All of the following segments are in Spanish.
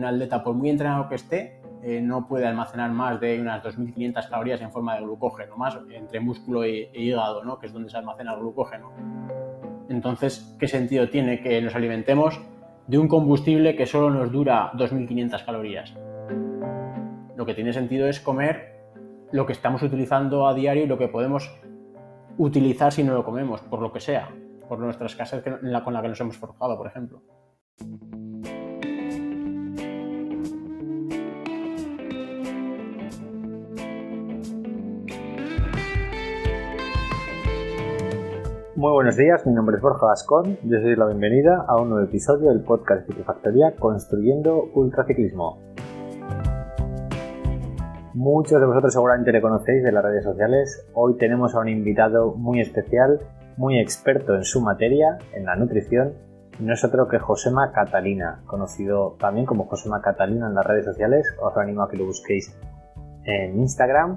un atleta, por muy entrenado que esté, eh, no puede almacenar más de unas 2.500 calorías en forma de glucógeno, más entre músculo e, hígado, ¿no? que es donde se almacena el glucógeno. Entonces, ¿qué sentido tiene que nos alimentemos de un combustible que solo nos dura 2.500 calorías? Lo que tiene sentido es comer lo que estamos utilizando a diario y lo que podemos utilizar si no lo comemos, por lo que sea, por nuestra escasez con la que nos hemos forjado, por ejemplo. Muy buenos días, mi nombre es Borja Gascón y os doy la bienvenida a un nuevo episodio del podcast de Construyendo Ultraciclismo. Muchos de vosotros seguramente le conocéis de las redes sociales. Hoy tenemos a un invitado muy especial, muy experto en su materia, en la nutrición, y no es otro que Josema Catalina, conocido también como Josema Catalina en las redes sociales. Os animo a que lo busquéis en Instagram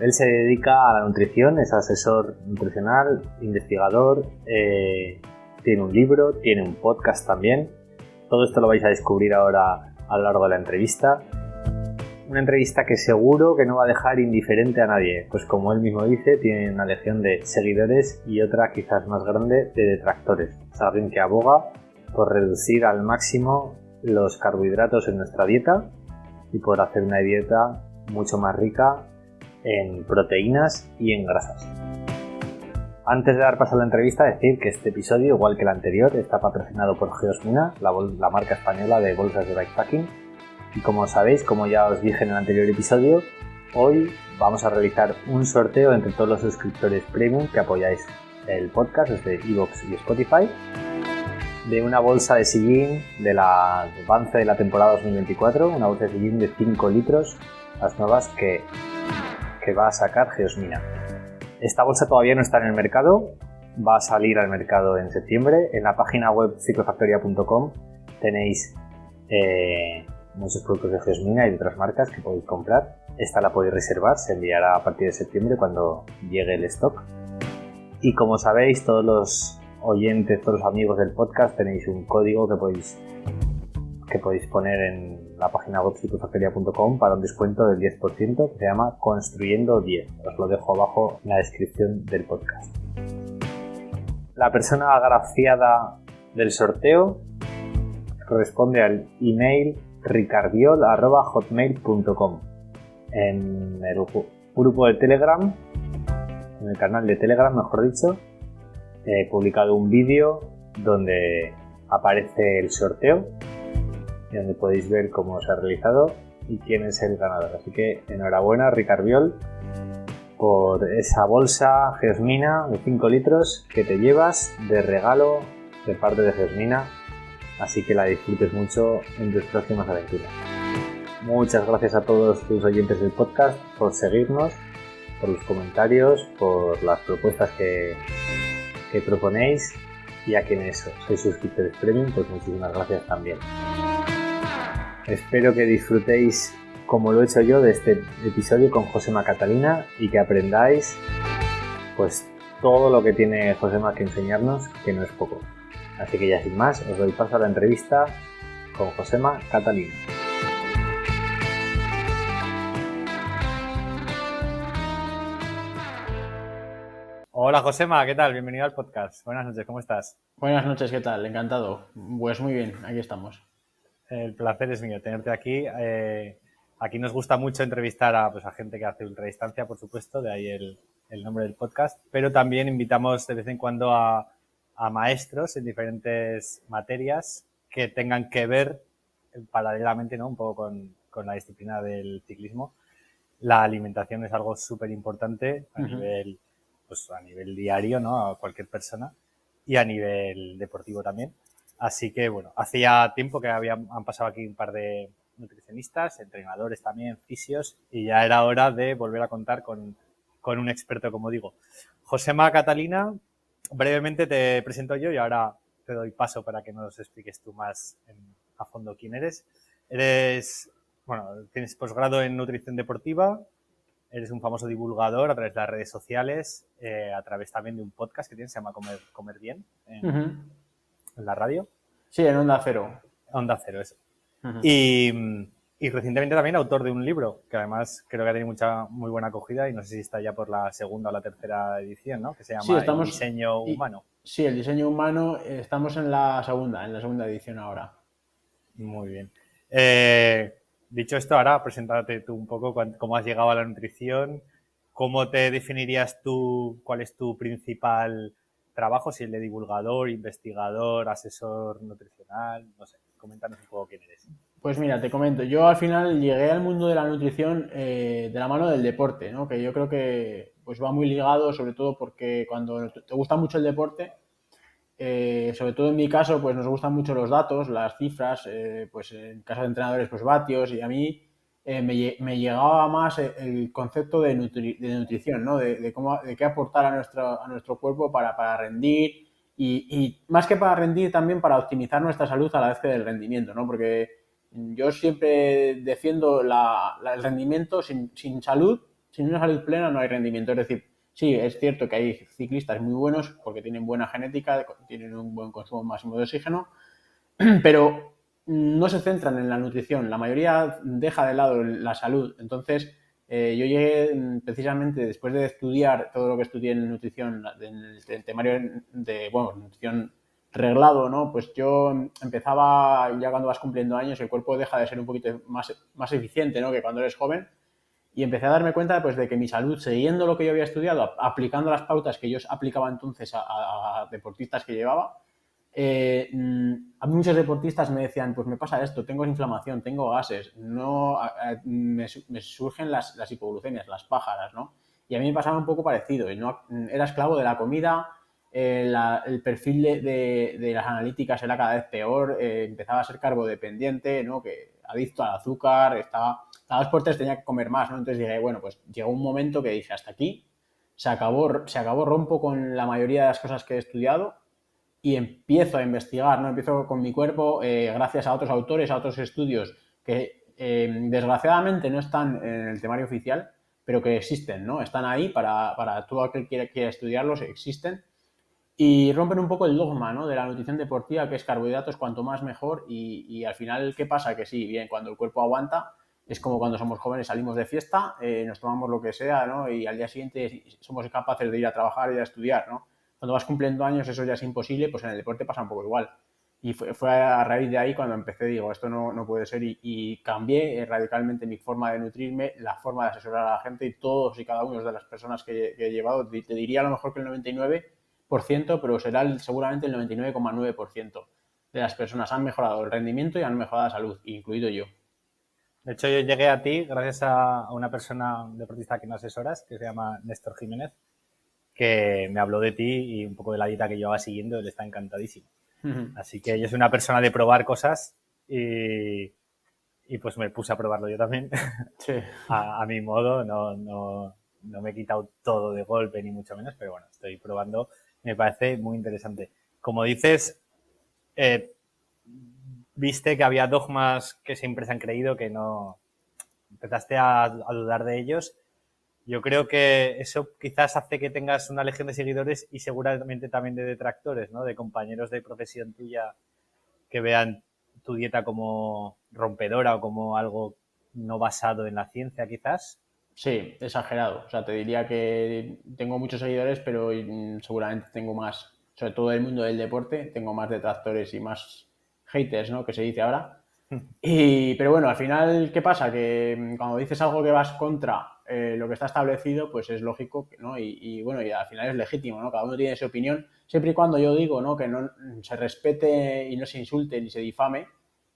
él se dedica a la nutrición, es asesor nutricional, investigador, eh, tiene un libro, tiene un podcast también. Todo esto lo vais a descubrir ahora a lo largo de la entrevista. Una entrevista que seguro que no va a dejar indiferente a nadie, pues como él mismo dice, tiene una legión de seguidores y otra quizás más grande de detractores. Es alguien que aboga por reducir al máximo los carbohidratos en nuestra dieta y por hacer una dieta mucho más rica en proteínas y en grasas. Antes de dar paso a la entrevista, decir que este episodio, igual que el anterior, está patrocinado por Geosmina, la, marca española de bolsas de bikepacking. Y como sabéis, como ya os dije en el anterior episodio, hoy vamos a realizar un sorteo entre todos los suscriptores premium que apoyáis el podcast desde Evox y Spotify de una bolsa de sillín de la avance de la temporada 2024, una bolsa de sillín de 5 litros, las nuevas que va a sacar Geosmina. Esta bolsa todavía no está en el mercado, va a salir al mercado en septiembre. En la página web ciclofactoria.com tenéis eh, muchos productos de Geosmina y de otras marcas que podéis comprar. Esta la podéis reservar, se enviará a partir de septiembre cuando llegue el stock. Y como sabéis, todos los oyentes, todos los amigos del podcast tenéis un código que podéis, que podéis poner en la página web para un descuento del 10% que se llama Construyendo 10. Os lo dejo abajo en la descripción del podcast. La persona agraciada del sorteo corresponde al email ricardiol.hotmail.com en el grupo de Telegram, en el canal de Telegram, mejor dicho, he publicado un vídeo donde aparece el sorteo y donde podéis ver cómo se ha realizado y quién es el ganador. Así que enhorabuena, Ricardiol, por esa bolsa Geosmina de 5 litros que te llevas de regalo de parte de Geosmina. Así que la disfrutes mucho en tus próximas aventuras. Muchas gracias a todos tus oyentes del podcast por seguirnos, por los comentarios, por las propuestas que, que proponéis y a quienes sois suscriptores premium, pues muchísimas gracias también. Espero que disfrutéis como lo he hecho yo de este episodio con Josema Catalina y que aprendáis pues todo lo que tiene Josema que enseñarnos, que no es poco. Así que ya sin más, os doy paso a la entrevista con Josema Catalina. Hola Josema, ¿qué tal? Bienvenido al podcast. Buenas noches, ¿cómo estás? Buenas noches, ¿qué tal? Encantado. Pues muy bien, aquí estamos. El placer es mío tenerte aquí. Eh, aquí nos gusta mucho entrevistar a, pues, a gente que hace ultradistancia, por supuesto, de ahí el, el, nombre del podcast, pero también invitamos de vez en cuando a, a, maestros en diferentes materias que tengan que ver paralelamente ¿no? un poco con, con la disciplina del ciclismo. La alimentación es algo súper importante a, nivel, pues, a nivel diario, ¿no? a cualquier persona y a nivel deportivo también. Así que, bueno, hacía tiempo que habían, pasado aquí un par de nutricionistas, entrenadores también, fisios, y ya era hora de volver a contar con, con un experto, como digo. Josema Catalina, brevemente te presento yo y ahora te doy paso para que nos expliques tú más a fondo quién eres. Eres, bueno, tienes posgrado en nutrición deportiva, eres un famoso divulgador a través de las redes sociales, eh, a través también de un podcast que tienes, se llama Comer, Comer Bien, en, en la radio. Sí, en Onda Cero. Onda Cero, eso. y, y, recientemente también autor de un libro, que además creo que ha tenido mucha, muy buena acogida y no sé si está ya por la segunda o la tercera edición, ¿no? Que se llama El diseño humano. Sí, el diseño humano, eh, estamos en la segunda, en la segunda edición ahora. Muy bien. Eh, dicho esto, ahora preséntate tú un poco cómo has llegado a la nutrición, cómo te definirías tú, cuál es tu principal trabajo, si el de divulgador, investigador, asesor nutricional, no sé, coméntanos un poco quién eres. Pues mira, te comento, yo al final llegué al mundo de la nutrición eh, de la mano del deporte, ¿no? que yo creo que pues va muy ligado, sobre todo porque cuando te gusta mucho el deporte, eh, sobre todo en mi caso, pues nos gustan mucho los datos, las cifras, eh, pues en caso de entrenadores, pues vatios, y a mí eh, me, llegaba más el concepto de, nutrición, ¿no? De, cómo, de qué aportar a nuestro, a nuestro cuerpo para, rendir y, más que para rendir también para optimizar nuestra salud a la vez que del rendimiento, ¿no? Porque yo siempre defiendo el rendimiento sin, sin salud, sin una salud plena no hay rendimiento, es decir, Sí, es cierto que hay ciclistas muy buenos porque tienen buena genética, tienen un buen consumo máximo de oxígeno, pero no se centran en la nutrición. La mayoría deja de lado la salud. Entonces, eh, yo llegué mm, precisamente después de estudiar todo lo que estudié en nutrición, en el temario de, bueno, nutrición reglado, ¿no? Pues yo empezaba, ya cuando vas cumpliendo años, el cuerpo deja de ser un poquito más, más eficiente, ¿no? Que cuando eres joven y empecé a darme cuenta pues, de que mi salud, siguiendo lo que yo había estudiado, aplicando las pautas que yo aplicaba entonces a, deportistas que llevaba, eh, mm, a muchos deportistas me decían, pues me pasa esto, tengo inflamación, tengo gases, no, me, surgen las, las, hipoglucemias, las pájaras, ¿no? Y a mí me pasaba un poco parecido, no, era esclavo de la comida, eh, el perfil de, de, las analíticas era cada vez peor, eh, empezaba a ser carbodependiente, ¿no? Que adicto al azúcar, estaba cada dos por tres tenía que comer más, ¿no? Entonces dije, bueno, pues llegó un momento que dije, hasta aquí, se acabó, se acabó, rompo con la mayoría de las cosas que he estudiado y empiezo a investigar, ¿no? Empiezo con mi cuerpo, eh, gracias a otros autores, a otros estudios que eh, desgraciadamente no están en el temario oficial, pero que existen, ¿no? Están ahí para, para todo aquel que quiera, estudiarlos, existen. Y rompen un poco el dogma ¿no? de la nutrición deportiva, que es carbohidratos cuanto más mejor. Y, y al final, ¿qué pasa? Que sí, bien, cuando el cuerpo aguanta, es como cuando somos jóvenes salimos de fiesta, eh, nos tomamos lo que sea, ¿no? Y al día siguiente somos capaces de ir a trabajar y a estudiar, ¿no? Cuando vas cumpliendo años eso ya es imposible, pues en el deporte pasa un poco igual. Y fue, a raíz de ahí cuando empecé, digo, esto no, no puede ser y, cambié radicalmente mi forma de nutrirme, la forma de asesorar a la gente y todos y cada uno de las personas que, he llevado, te diría a lo mejor que el 99%, pero será seguramente el 99,9% de las personas han mejorado el rendimiento y han mejorado la salud, incluido yo. De hecho, yo llegué a ti gracias a una persona deportista que me asesoras, que se llama Néstor Jiménez, que me habló de ti y un poco de la dieta que yo iba siguiendo, él está encantadísimo. Así que yo soy una persona de probar cosas y, pues me puse a probarlo yo también, a, mi modo, no, no, no me he quitado todo de golpe ni mucho menos, pero bueno, estoy probando, me parece muy interesante. Como dices, eh, viste que había dogmas que siempre se han creído que no empezaste a, dudar de ellos. Yo creo que eso quizás hace que tengas una legión de seguidores y seguramente también de detractores, ¿no? De compañeros de profesión tuya que vean tu dieta como rompedora o como algo no basado en la ciencia, quizás. Sí, exagerado. O sea, te diría que tengo muchos seguidores, pero seguramente tengo más, sobre todo el mundo del deporte, tengo más detractores y más haters, ¿no? Que se dice ahora. Y, pero bueno, al final, ¿qué pasa? Que cuando dices algo que vas contra eh, lo que está establecido, pues es lógico, ¿no? Y, bueno, y al final es legítimo, ¿no? Cada uno tiene su opinión, siempre y cuando yo digo, ¿no? Que no se respete y no se insulte ni se difame,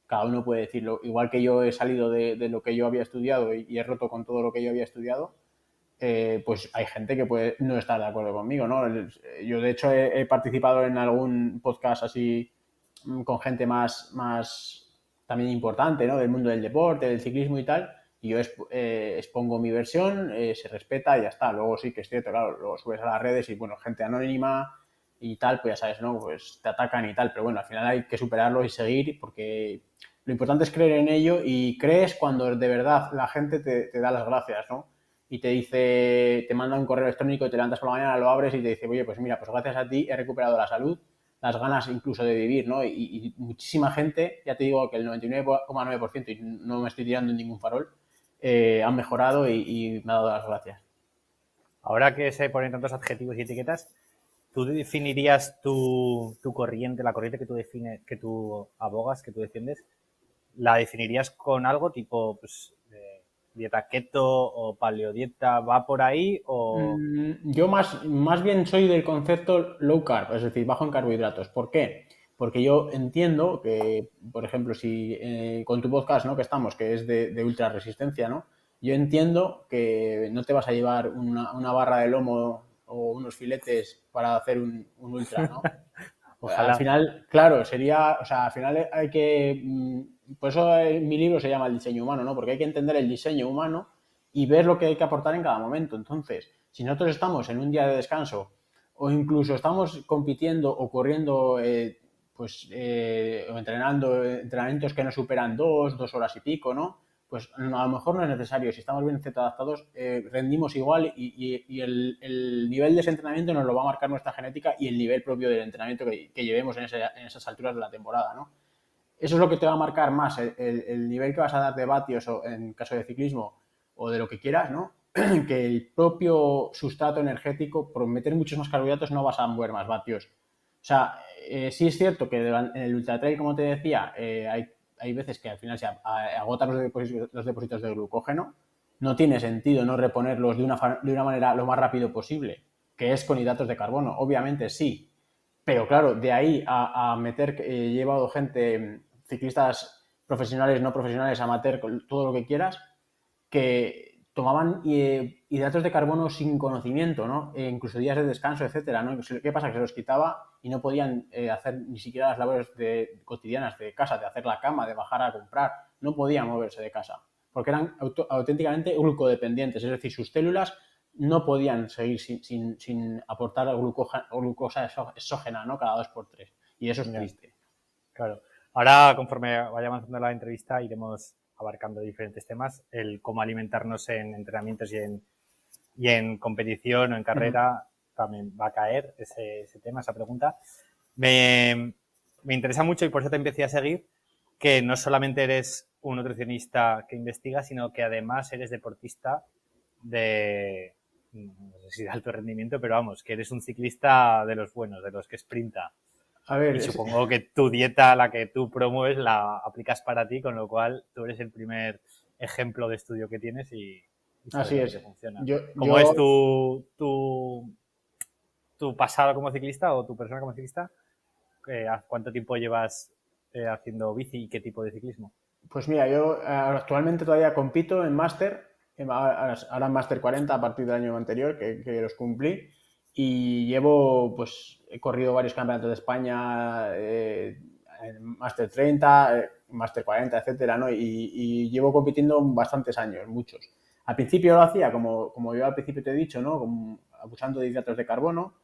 cada uno puede decirlo. Igual que yo he salido de, lo que yo había estudiado y, he roto con todo lo que yo había estudiado, eh, pues hay gente que puede no estar de acuerdo conmigo, ¿no? Yo, de hecho, he participado en algún podcast así Mm, con gente más, más también importante, ¿no? Del mundo del deporte, del ciclismo y tal. Y yo eh, expongo mi versión, eh, se respeta y ya está. Luego sí que es cierto, claro, lo subes a las redes y, bueno, gente anónima y tal, pues ya sabes, ¿no? Pues te atacan y tal. Pero bueno, al final hay que superarlo y seguir porque lo importante es creer en ello y crees cuando de verdad la gente te, te da las gracias, ¿no? Y te dice, te manda un correo electrónico, te levantas por la mañana, lo abres y te dice, oye, pues mira, pues gracias a ti he recuperado la salud las ganas incluso de vivir, ¿no? Y, muchísima gente, ya te digo que el 99,9%, y no me estoy tirando en ningún farol, eh, han mejorado y, me ha dado las gracias. Ahora que se ponen tantos adjetivos y etiquetas, ¿tú definirías tu, corriente, la corriente que tú defines, que tú abogas, que tú defiendes, la definirías con algo tipo, pues, dieta keto o paleodieta va por ahí o mm, yo más más bien soy del concepto low carb es decir bajo en carbohidratos ¿por qué? Porque yo entiendo que por ejemplo si eh, con tu podcast no que estamos que es de, ultra resistencia no yo entiendo que no te vas a llevar una, barra de lomo o unos filetes para hacer un, ultra no al final claro sería o sea al final hay que mm, por eso mi libro se llama El diseño humano, ¿no? Porque hay que entender el diseño humano y ver lo que hay que aportar en cada momento. Entonces, si nosotros estamos en un día de descanso o incluso estamos compitiendo o corriendo, eh, pues, eh, entrenando entrenamientos que no superan dos, dos horas y pico, ¿no? Pues a lo mejor no es necesario. Si estamos bien adaptados, eh, rendimos igual y, el, nivel de ese entrenamiento nos lo va a marcar nuestra genética y el nivel propio del entrenamiento que, llevemos en, en esas alturas de la temporada, ¿no? Eso es lo que te va a marcar más el, nivel que vas a dar de vatios o en caso de ciclismo o de lo que quieras, ¿no? que el propio sustrato energético, por meter muchos más carbohidratos, no vas a mover más vatios. O sea, eh, sí es cierto que en el ultra trail, como te decía, eh, hay, veces que al final se agotan los depósitos, de glucógeno. No tiene sentido no reponerlos de una, de una manera lo más rápido posible, que es con hidratos de carbono. Obviamente sí, pero claro, de ahí a, meter, he llevado gente ciclistas profesionales, no profesionales, amateur, todo lo que quieras, que tomaban eh, hidratos de carbono sin conocimiento, ¿no? E incluso días de descanso, etcétera, ¿no? ¿Qué pasa? Que se los quitaba y no podían eh, hacer ni siquiera las labores de, cotidianas de casa, de hacer la cama, de bajar a comprar, no podían moverse de casa, porque eran auténticamente glucodependientes, es decir, sus células no podían seguir sin, aportar glucosa exógena, ¿no? Cada dos por tres. Y eso es triste. Claro. Ahora, conforme vaya avanzando la entrevista, iremos abarcando diferentes temas. El cómo alimentarnos en entrenamientos y en, y en competición o en carrera también va a caer ese, tema, esa pregunta. Me, interesa mucho y por eso te empecé a seguir que no solamente eres un nutricionista que investiga, sino que además eres deportista de, no sé si de alto rendimiento, pero vamos, que eres un ciclista de los buenos, de los que sprinta. A ver, y supongo que tu dieta, la que tú promueves, la aplicas para ti, con lo cual tú eres el primer ejemplo de estudio que tienes y, así es. Funciona. ¿Cómo es tu, tu, tu, pasado como ciclista o tu persona como ciclista? Eh, ¿Cuánto tiempo llevas eh, haciendo bici y qué tipo de ciclismo? Pues mira, yo eh, actualmente todavía compito en máster, ahora en máster 40 a partir del año anterior, que, que los cumplí y llevo, pues, he corrido varios campeonatos de España, eh, Master 30, eh, Master 40, etcétera, ¿no? Y, llevo compitiendo bastantes años, muchos. Al principio lo hacía, como, como yo al principio te he dicho, ¿no? Como, abusando de hidratos de carbono.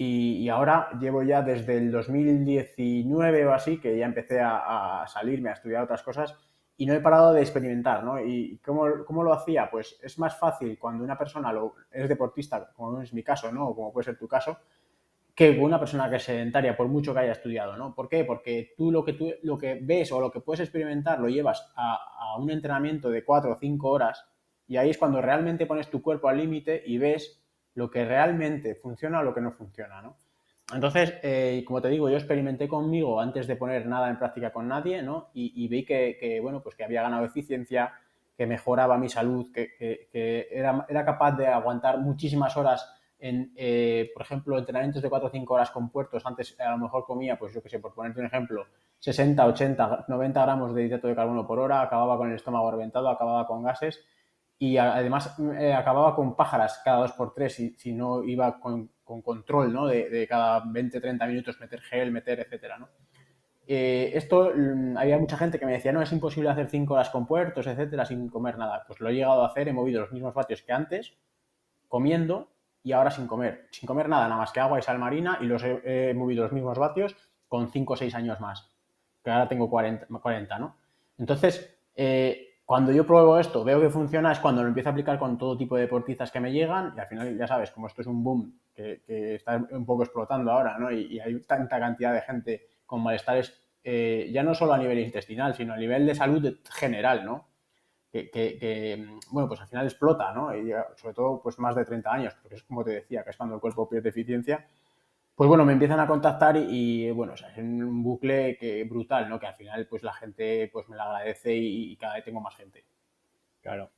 Y, ahora llevo ya desde el 2019 o así, que ya empecé a, a salirme a estudiar otras cosas y no he parado de experimentar, ¿no? ¿Y cómo, cómo, lo hacía? Pues es más fácil cuando una persona lo, es deportista, como es mi caso, ¿no? O como puede ser tu caso, que una persona que es sedentaria, por mucho que haya estudiado, ¿no? ¿Por qué? Porque tú lo que, tú, lo que ves o lo que puedes experimentar lo llevas a, a un entrenamiento de cuatro o cinco horas y ahí es cuando realmente pones tu cuerpo al límite y ves lo que realmente funciona o lo que no funciona, ¿no? Entonces, eh, como te digo, yo experimenté conmigo antes de poner nada en práctica con nadie, ¿no? Y, vi que, bueno, pues que había ganado eficiencia, que mejoraba mi salud, que, era, capaz de aguantar muchísimas horas en, eh, por ejemplo, entrenamientos de 4 o 5 horas con puertos. Antes a lo mejor comía, pues yo qué sé, por ponerte un ejemplo, 60, 80, 90 gramos de hidrato de carbono por hora, acababa con el estómago reventado, acababa con gases y además eh, acababa con pájaras cada 2 por 3 si, si no iba con con control, ¿no? De, cada 20, 30 minutos meter gel, meter, etcétera, ¿no? Eh, esto, mm, había mucha gente que me decía, no, es imposible hacer 5 horas con puertos, etcétera, sin comer nada. Pues lo he llegado a hacer, he movido los mismos vatios que antes, comiendo y ahora sin comer. Sin comer nada, nada más que agua y sal marina y los he, movido los mismos vatios con 5 o 6 años más. Que ahora tengo 40, 40 ¿no? Entonces, eh, cuando yo pruebo esto, veo que funciona, es cuando lo empiezo a aplicar con todo tipo de deportistas que me llegan y al final, ya sabes, como esto es un boom que, está un poco explotando ahora, ¿no? Y, hay tanta cantidad de gente con malestares, eh, ya no solo a nivel intestinal, sino a nivel de salud general, ¿no? Que, bueno, pues al final explota, ¿no? Y sobre todo, pues más de 30 años, porque es como te decía, que es cuando el cuerpo pierde eficiencia pues bueno, me empiezan a contactar y, bueno, es un bucle que brutal, ¿no? Que al final pues la gente pues me lo agradece y, cada vez tengo más gente. Claro.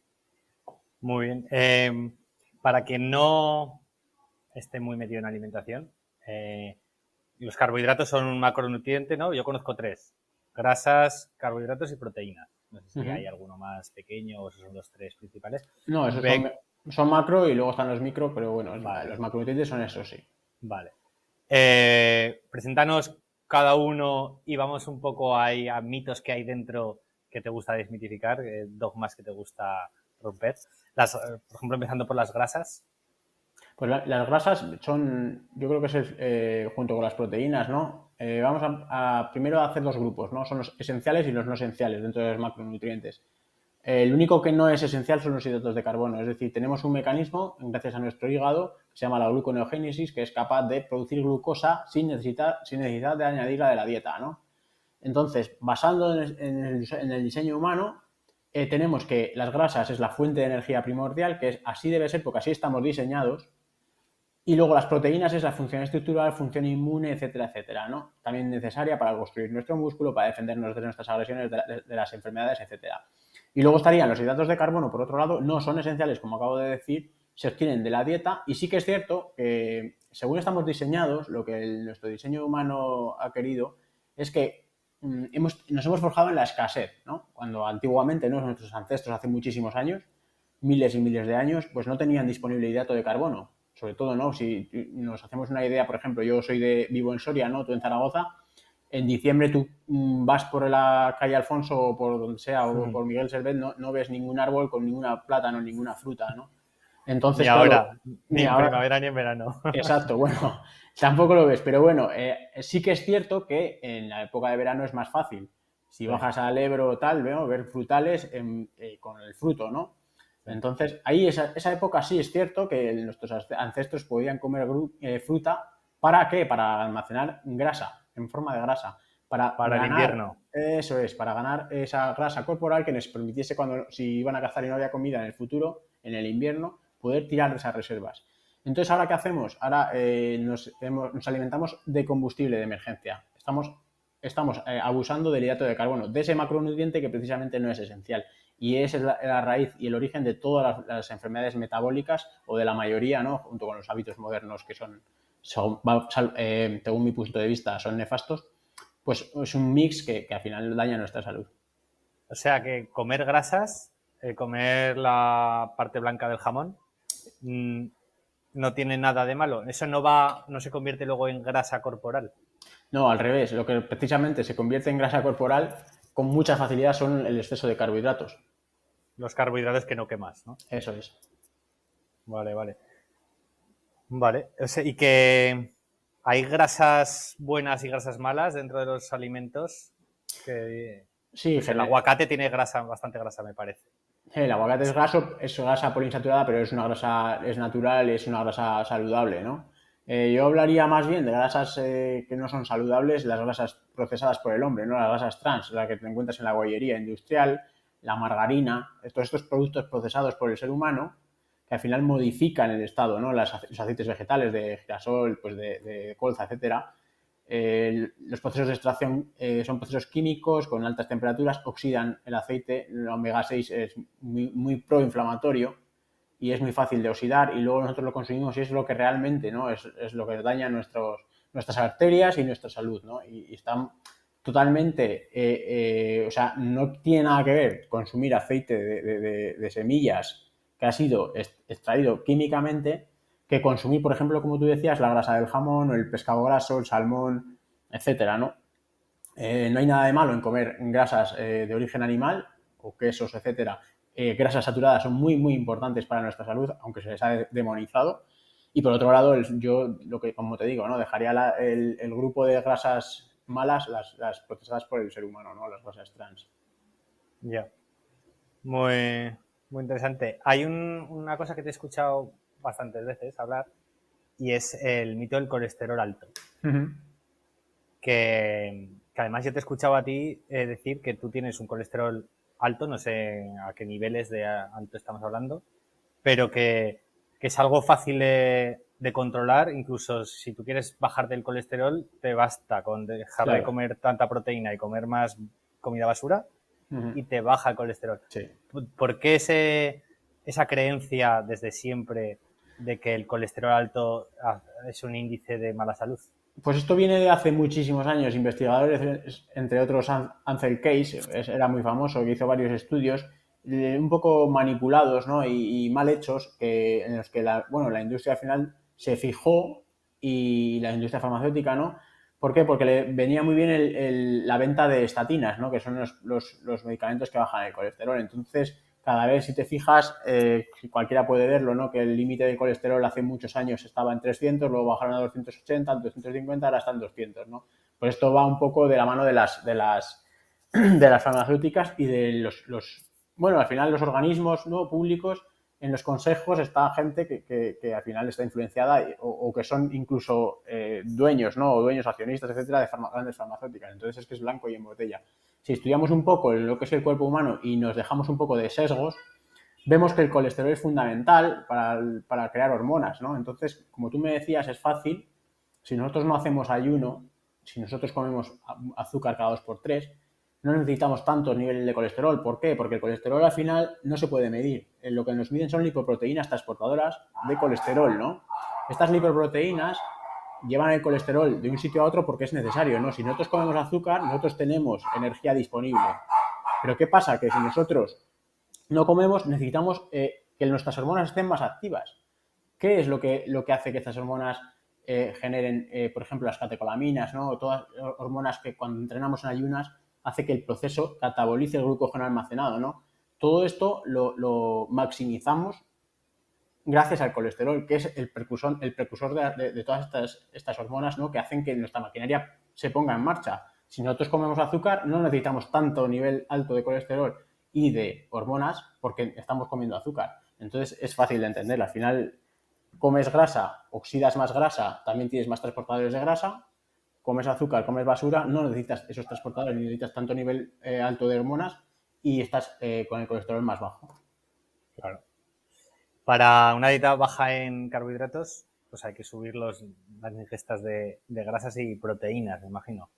Muy bien. Em, para quien no esté muy metido en alimentación, eh, los carbohidratos son un macronutriente, ¿no? Yo conozco tres. Grasas, carbohidratos y proteínas. No sé si hay alguno más pequeño o esos son los tres principales. No, esos son, macro y luego están los micro, pero bueno, los macronutrientes son esos, sí. Vale. Eh, presentanos cada uno y vamos un poco ahí a mitos que hay dentro que te gusta desmitificar, eh, dogmas que te gusta romper. Eh, por ejemplo, empezando por las grasas. Pues las grasas son, yo creo que es eh, junto con las proteínas, ¿no? vamos a, primero a hacer dos grupos, ¿no? Son los esenciales y los no esenciales dentro de los macronutrientes. El único que no es esencial son los hidratos de carbono, es decir, tenemos un mecanismo, gracias a nuestro hígado, se llama la gluconeogénesis, que es capaz de producir glucosa sin necesidad, sin necesidad de añadirla de la dieta, ¿no? Entonces, basando en el, diseño humano, eh, tenemos que las grasas es la fuente de energía primordial, que es así debe ser porque así estamos diseñados, y luego las proteínas es la función estructural, función inmune, etcétera, etcétera, ¿no? También necesaria para construir nuestro músculo, para defendernos de nuestras agresiones, de las enfermedades, etcétera. Y luego estarían los hidratos de carbono, por otro lado, no son esenciales, como acabo de decir, se obtienen de la dieta y sí que es cierto que según estamos diseñados, lo que nuestro diseño humano ha querido es que mm, nos hemos forjado en la escasez, ¿no? Cuando antiguamente, ¿no? nuestros ancestros hace muchísimos años, miles y miles de años, pues no tenían disponible hidrato de carbono. Sobre todo, ¿no? Si nos hacemos una idea, por ejemplo, yo soy de vivo en Soria, ¿no? Tú en Zaragoza, en diciembre tú mm, vas por la calle Alfonso o por donde sea, o por Miguel Servet, no, no, ves ningún árbol con ninguna plátano, ninguna fruta, ¿no? Entonces, ni ahora, ni, en primavera ni en verano. Exacto, bueno, tampoco lo ves, pero bueno, eh, sí que es cierto que en la época de verano es más fácil. Si bajas al Ebro o tal, veo ver frutales eh, con el fruto, ¿no? Entonces, ahí esa, esa, época sí es cierto que nuestros ancestros podían comer eh, fruta. ¿Para qué? Para almacenar grasa en forma de grasa. Para, para el invierno. Eso es, para ganar esa grasa corporal que nos permitiese cuando, si iban a cazar y no había comida en el futuro, en el invierno, poder tirar de esas reservas. Entonces, ¿ahora qué hacemos? Ahora eh, nos, alimentamos de combustible de emergencia. Estamos, estamos eh, abusando del hidrato de carbono, de ese macronutriente que precisamente no es esencial. Y esa es la, raíz y el origen de todas las, enfermedades metabólicas o de la mayoría, ¿no? junto con los hábitos modernos que son eh, según mi punto de vista, son nefastos, pues es un mix que, al final daña nuestra salud. O sea que comer grasas, comer la parte blanca del jamón, mm, no tiene nada de malo. Eso no va, no se convierte luego en grasa corporal. No, al revés. Lo que precisamente se convierte en grasa corporal con mucha facilidad son el exceso de carbohidratos. Los carbohidratos que no quemas, ¿no? Eso es. Vale, vale. Vale, y que hay grasas buenas y grasas malas dentro de los alimentos. Que, sí, pues el aguacate tiene grasa, bastante grasa, me parece. El aguacate es graso, es grasa poliinsaturada, pero es una grasa, es natural, es una grasa saludable, ¿no? Eh, yo hablaría más bien de grasas eh, que no son saludables, las grasas procesadas por el hombre, ¿no? Las grasas trans, las que te encuentras en la guayería industrial, la margarina, todos estos productos procesados por el ser humano, que al final modifican el estado, ¿no? los aceites vegetales de girasol, pues de, colza, etcétera. Los procesos de extracción eh, son procesos químicos con altas temperaturas, oxidan el aceite, el omega 6 es muy, proinflamatorio y es muy fácil de oxidar y luego nosotros lo consumimos y es lo que realmente ¿no? es, lo que daña nuestros, nuestras arterias y nuestra salud. ¿no? Y, están totalmente, eh, eh, o sea, no tiene nada que ver consumir aceite de semillas que ha sido extraído químicamente que consumir, por ejemplo, como tú decías, la grasa del jamón el pescado graso, el salmón, etcétera, ¿no? Eh, no hay nada de malo en comer grasas eh, de origen animal o quesos, etcétera. Eh, grasas saturadas son muy, muy importantes para nuestra salud, aunque se les ha demonizado. Y por otro lado, yo, lo que, como te digo, ¿no? Dejaría el, grupo de grasas malas, las, procesadas por el ser humano, ¿no? Las grasas trans. Ya. Muy, muy interesante. Hay una cosa que te he escuchado bastantes veces hablar y es el mito del colesterol alto. que, además yo te he escuchado a ti eh, decir que tú tienes un colesterol alto, no sé a qué niveles de alto estamos hablando, pero que, es algo fácil de, controlar, incluso si tú quieres bajar del colesterol, te basta con dejar de comer tanta proteína y comer más comida basura y te baja el colesterol. ¿Por qué ese, esa creencia desde siempre de que el colesterol alto ah, es un índice de mala salud? Pues esto viene de hace muchísimos años. Investigadores, entre otros Ansel Case, era muy famoso, que hizo varios estudios un poco manipulados y, mal hechos, que, en los que la, bueno, la industria al final se fijó y la industria farmacéutica, ¿no? ¿Por qué? Porque le venía muy bien la venta de estatinas, ¿no? Que son los, los medicamentos que bajan el colesterol. Entonces, cada vez, si te fijas, eh, cualquiera puede verlo, ¿no? Que el límite de colesterol hace muchos años estaba en 300, luego bajaron a 280, 250, ahora están 200, ¿no? Pues esto va un poco de la mano de las, de las, de las farmacéuticas y de los, los, bueno, al final los organismos ¿no? públicos en los consejos está gente que, al final está influenciada o, que son incluso eh, dueños, ¿no? O dueños accionistas, etcétera, de grandes farmacéuticas. Entonces es que es blanco y en botella. Si estudiamos un poco lo que es el cuerpo humano y nos dejamos un poco de sesgos, vemos que el colesterol es fundamental para, crear hormonas, ¿no? Entonces, como tú me decías, es fácil. Si nosotros no hacemos ayuno, si nosotros comemos azúcar cada dos por tres, no necesitamos tantos niveles de colesterol. ¿Por qué? Porque el colesterol al final no se puede medir. Lo que nos miden son lipoproteínas transportadoras de colesterol, ¿no? Estas lipoproteínas llevan el colesterol de un sitio a otro porque es necesario, ¿no? Si nosotros comemos azúcar, nosotros tenemos energía disponible. Pero ¿qué pasa? Que si nosotros no comemos, necesitamos eh, que nuestras hormonas estén más activas. ¿Qué es lo que, lo que hace que estas hormonas eh, generen, eh, por ejemplo, las catecolaminas, ¿no? Todas hormonas que cuando entrenamos en ayunas hace que el proceso catabolice el glucógeno almacenado, ¿no? Todo esto lo, maximizamos gracias al colesterol, que es el precursor, el precursor de, todas estas, estas, hormonas ¿no? que hacen que nuestra maquinaria se ponga en marcha. Si nosotros comemos azúcar, no necesitamos tanto nivel alto de colesterol y de hormonas porque estamos comiendo azúcar. Entonces es fácil de entender. Al final, comes grasa, oxidas más grasa, también tienes más transportadores de grasa, comes azúcar, comes basura, no necesitas esos transportadores, ni necesitas tanto nivel eh, alto de hormonas y estás eh, con el colesterol más bajo. Claro. Para una dieta baja en carbohidratos, pues hay que subir los, las ingestas de, grasas y proteínas, me imagino.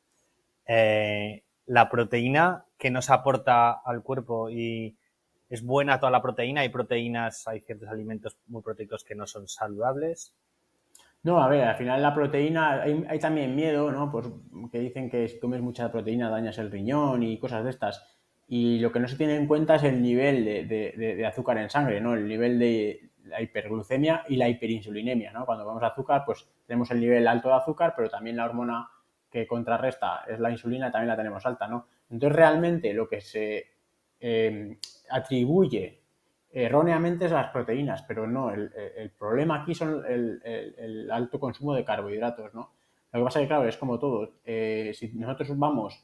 Eh, la proteína que nos aporta al cuerpo y es buena toda la proteína, hay proteínas, hay ciertos alimentos muy proteicos que no son saludables. No, a ver, al final la proteína, hay, también miedo, ¿no? Pues que dicen que si comes mucha proteína dañas el riñón y cosas de estas. Y lo que no se tiene en cuenta es el nivel de, azúcar en sangre, ¿no? El nivel de la hiperglucemia y la hiperinsulinemia, ¿no? Cuando comemos azúcar, pues tenemos el nivel alto de azúcar, pero también la hormona que contrarresta es la insulina, también la tenemos alta, ¿no? Entonces realmente lo que se eh, atribuye erróneamente es las proteínas, pero no, el, problema aquí son el, alto consumo de carbohidratos, ¿no? Lo que pasa es que, claro, es como todo. Eh, si nosotros vamos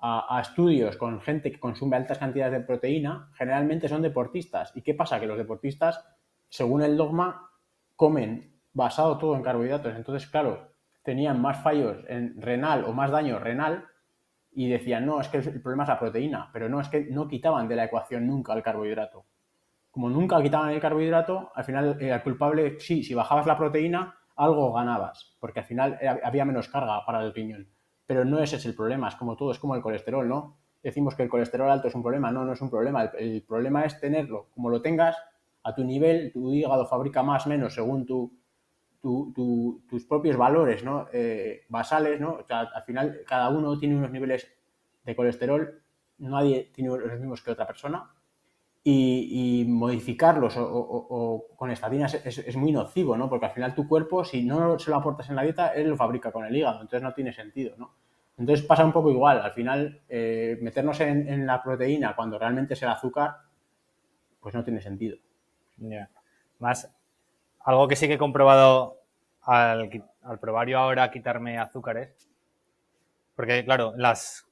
a, estudios con gente que consume altas cantidades de proteína, generalmente son deportistas. ¿Y qué pasa? Que los deportistas, según el dogma, comen basado todo en carbohidratos. Entonces, claro, tenían más fallos en renal o más daño renal y decían, no, es que el problema es la proteína, pero no, es que no quitaban de la ecuación nunca el carbohidrato como nunca quitaban el carbohidrato, al final era el culpable, sí, si bajabas la proteína, algo ganabas, porque al final había menos carga para el riñón. Pero no ese es el problema, es como todo, es como el colesterol, ¿no? Decimos que el colesterol alto es un problema, no, no es un problema. El, problema es tenerlo, como lo tengas, a tu nivel, tu hígado fabrica más o menos según tu, tus propios valores ¿no? Eh, basales, ¿no? al final cada uno tiene unos niveles de colesterol, nadie tiene los mismos que otra persona, y, modificarlos o, con estatinas es, muy nocivo, ¿no? Porque al final tu cuerpo, si no se lo aportas en la dieta, él lo fabrica con el hígado, entonces no tiene sentido, ¿no? Entonces pasa un poco igual, al final eh, meternos en, la proteína cuando realmente es el azúcar, pues no tiene sentido. Más, algo que sí que he comprobado al, al probar yo ahora quitarme azúcares, porque claro, las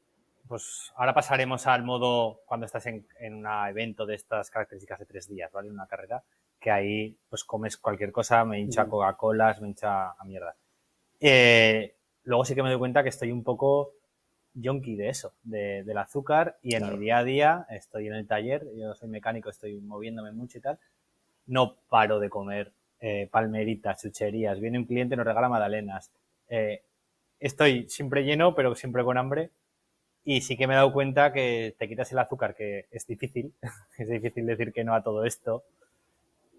pues ahora pasaremos al modo cuando estás en, un evento de estas características de tres días, ¿vale? Una carrera, que ahí pues comes cualquier cosa, me hincha Coca-Colas, me hincha a mierda. Eh, luego sí que me doy cuenta que estoy un poco yonki de eso, del azúcar y en mi día a día estoy en el taller, yo soy mecánico, estoy moviéndome mucho y tal, no paro de comer eh, palmeritas, chucherías, viene un cliente, nos regala magdalenas, eh, estoy siempre lleno, pero siempre con hambre y sí que me he dado cuenta que te quitas el azúcar, que es difícil, es difícil decir que no a todo esto,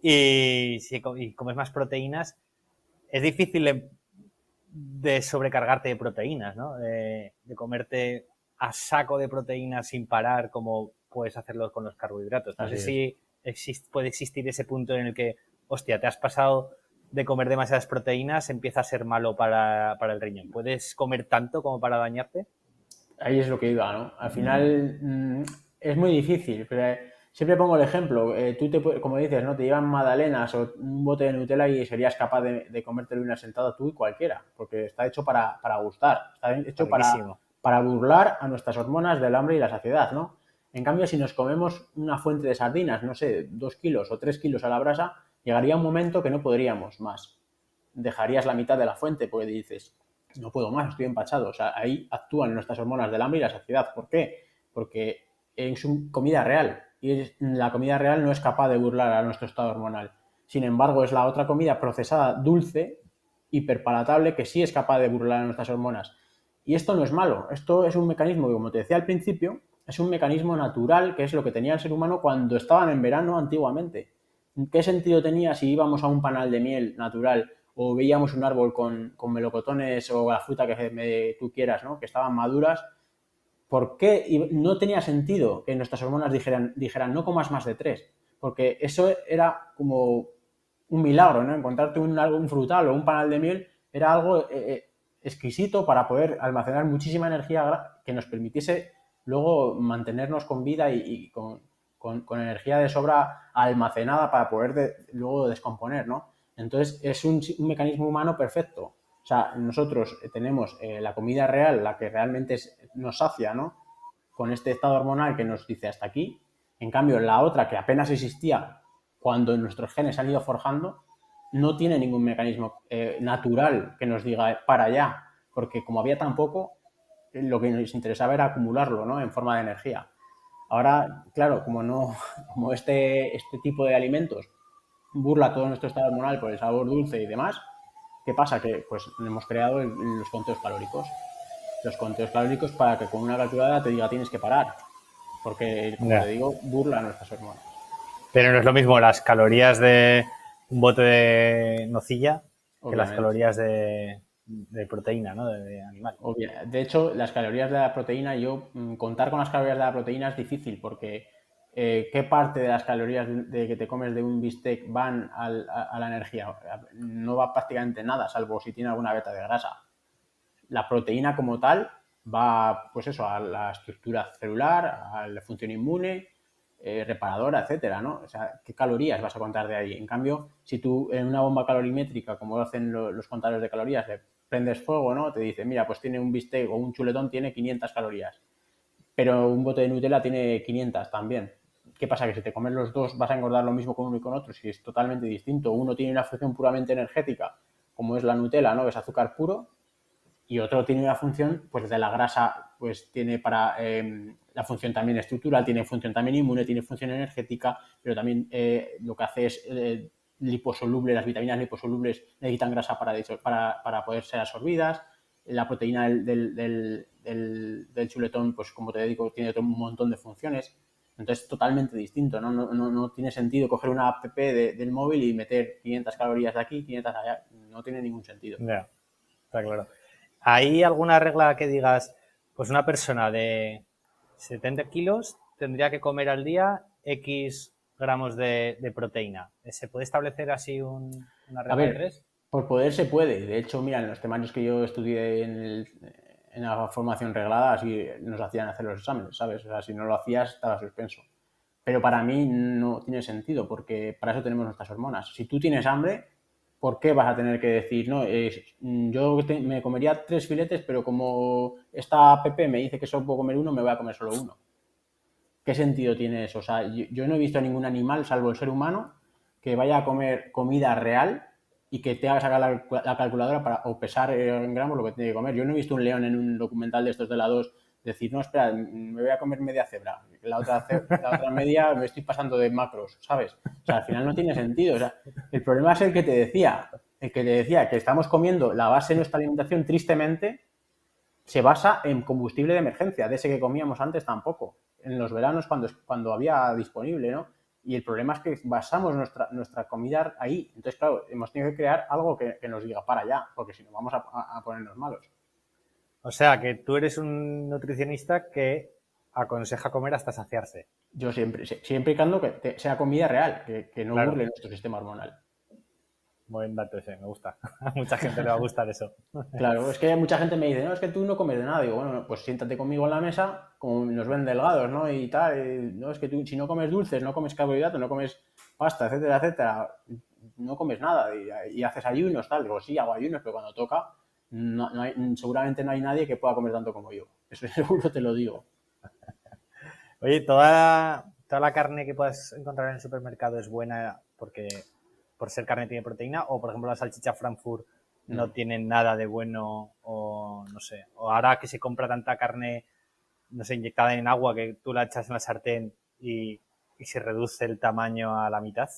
y si comes más proteínas, es difícil de sobrecargarte de proteínas, ¿no? De, comerte a saco de proteínas sin parar como puedes hacerlo con los carbohidratos. No sé si puede existir ese punto en el que, hostia, te has pasado de comer demasiadas proteínas, empieza a ser malo para, el riñón. ¿Puedes comer tanto como para dañarte? Ahí es lo que iba, ¿no? Al final mm, es muy difícil, pero siempre pongo el ejemplo. Eh, tú, te, como dices, ¿no? Te llevan magdalenas o un bote de Nutella y serías capaz de, de comértelo una sentada tú y cualquiera, porque está hecho para, gustar, está hecho para, para burlar a nuestras hormonas del hambre y la saciedad, ¿no? En cambio, si nos comemos una fuente de sardinas, no sé, dos kilos o tres kilos a la brasa, llegaría un momento que no podríamos más. Dejarías la mitad de la fuente porque dices, no puedo más, estoy empachado. O sea, ahí actúan nuestras hormonas del hambre y la saciedad. ¿Por qué? Porque es comida real y la comida real no es capaz de burlar a nuestro estado hormonal. Sin embargo, es la otra comida procesada dulce, hiperpalatable, que sí es capaz de burlar a nuestras hormonas. Y esto no es malo, esto es un mecanismo que, como te decía al principio, es un mecanismo natural, que es lo que tenía el ser humano cuando estaban en verano antiguamente. ¿Qué sentido tenía si íbamos a un panal de miel natural o veíamos un árbol con, melocotones o la fruta que tú quieras, ¿no? que estaban maduras? ¿Por qué no tenía sentido que nuestras hormonas dijeran, dijeran no comas más de tres? Porque eso era como un milagro, ¿no? Encontrarte un, un frutal o un panal de miel era algo eh, eh, exquisito para poder almacenar muchísima energía que nos permitiese luego mantenernos con vida y, con, energía de sobra almacenada para poder luego descomponer, ¿no? Entonces es un, mecanismo humano perfecto. O sea, nosotros tenemos eh, la comida real, la que realmente nos sacia, ¿no? Con este estado hormonal que nos dice hasta aquí. En cambio, la otra que apenas existía cuando nuestros genes han ido forjando, no tiene ningún mecanismo eh, natural que nos diga para allá, porque como había tan poco, lo que nos interesaba era acumularlo ¿no? en forma de energía. Ahora, claro, como, no, como este, este tipo de alimentos burla todo nuestro estado hormonal por el sabor dulce y demás, ¿qué pasa? Que pues hemos creado los conteos calóricos. Los conteos calóricos para que con una calculadora te diga tienes que parar. Porque, como te digo, burla nuestras hormonas. Pero no es lo mismo las calorías de un bote de nocilla que las calorías de, de proteína, ¿no? De, animal. De hecho, las calorías de la proteína, yo mm, contar con las calorías de la proteína es difícil porque eh, ¿qué parte de las calorías de, que te comes de un bistec van a, la energía? No va prácticamente nada, salvo si tiene alguna beta de grasa. La proteína como tal va, pues eso, a la estructura celular, a la función inmune, eh, reparadora, etcétera, ¿no? O sea, ¿qué calorías vas a contar de ahí? En cambio, si tú en una bomba calorimétrica, como hacen los contadores de calorías, prendes fuego, ¿no? Te dice, mira, pues tiene un bistec o un chuletón tiene 500 calorías, pero un bote de Nutella tiene 500 también. ¿Qué pasa? Que si te comes los dos vas a engordar lo mismo con uno y con otro, si es totalmente distinto. Uno tiene una función puramente energética, como es la Nutella, ¿no? Es azúcar puro, y otro tiene una función, pues de la grasa, pues tiene para em, la función también estructural, tiene función también inmune, tiene función energética, pero también eh, lo que hace es eh, liposoluble, las vitaminas liposolubles necesitan grasa para, para, para poder ser absorbidas. La proteína del, del, del, chuletón, pues como te digo, tiene un montón de funciones. Entonces, totalmente distinto, ¿no? No, no, tiene sentido coger una app del móvil y meter 500 calorías de aquí, 500 allá. No tiene ningún sentido. Ya, está claro. ¿Hay alguna regla que digas, pues una persona de 70 kilos tendría que comer al día X gramos de, proteína. ¿Se puede establecer así un, una regla de tres? Por poder se puede. De hecho, mira, en los temarios que yo estudié en, la formación reglada, así nos hacían hacer los exámenes, ¿sabes? O sea, si no lo hacías, estaba suspenso. Pero para mí no tiene sentido, porque para eso tenemos nuestras hormonas. Si tú tienes hambre, ¿por qué vas a tener que decir, no, yo me comería tres filetes, pero como esta app me dice que solo puedo comer uno, me voy a comer solo uno? ¿Qué sentido tiene eso? O sea, yo, no he visto ningún animal, salvo el ser humano, que vaya a comer comida real y que te haga sacar la, calculadora para o pesar en gramos lo que tiene que comer. Yo no he visto un león en un documental de estos de la 2 decir, no, espera, me voy a comer media cebra. La otra, la otra media me estoy pasando de macros, ¿sabes? O sea, al final no tiene sentido. O sea, el problema es el que te decía, el que te decía que estamos comiendo la base de nuestra alimentación, tristemente, se basa en combustible de emergencia, de ese que comíamos antes tampoco, en los veranos cuando, cuando había disponible, ¿no? Y el problema es que basamos nuestra, nuestra comida ahí. Entonces, claro, hemos tenido que crear algo que, nos diga para allá, porque si no vamos a ponernos malos. O sea, que tú eres un nutricionista que aconseja comer hasta saciarse. Yo siempre, siempre y cuando que sea comida real, que, no burle nuestro sistema hormonal. Buen dato ese, me gusta. A mucha gente le va a gustar eso. Claro, es que mucha gente me dice, no, es que tú no comes de nada. Digo, bueno, pues siéntate conmigo en la mesa, como nos ven delgados, ¿no? Y tal, no, es que tú si no comes dulces, no comes carbohidratos, no comes pasta, etcétera, etcétera, no comes nada y, y haces ayunos, tal. Digo, sí, hago ayunos, pero cuando toca, no, seguramente no hay nadie que pueda comer tanto como yo. Eso seguro te lo digo. Oye, ¿toda, toda la carne que puedas encontrar en el supermercado es buena porque por ser carne tiene proteína o por ejemplo la salchicha Frankfurt no, tiene nada de bueno o no sé, o ahora que se compra tanta carne no sé, inyectada en agua que tú la echas en la sartén y, y se reduce el tamaño a la mitad.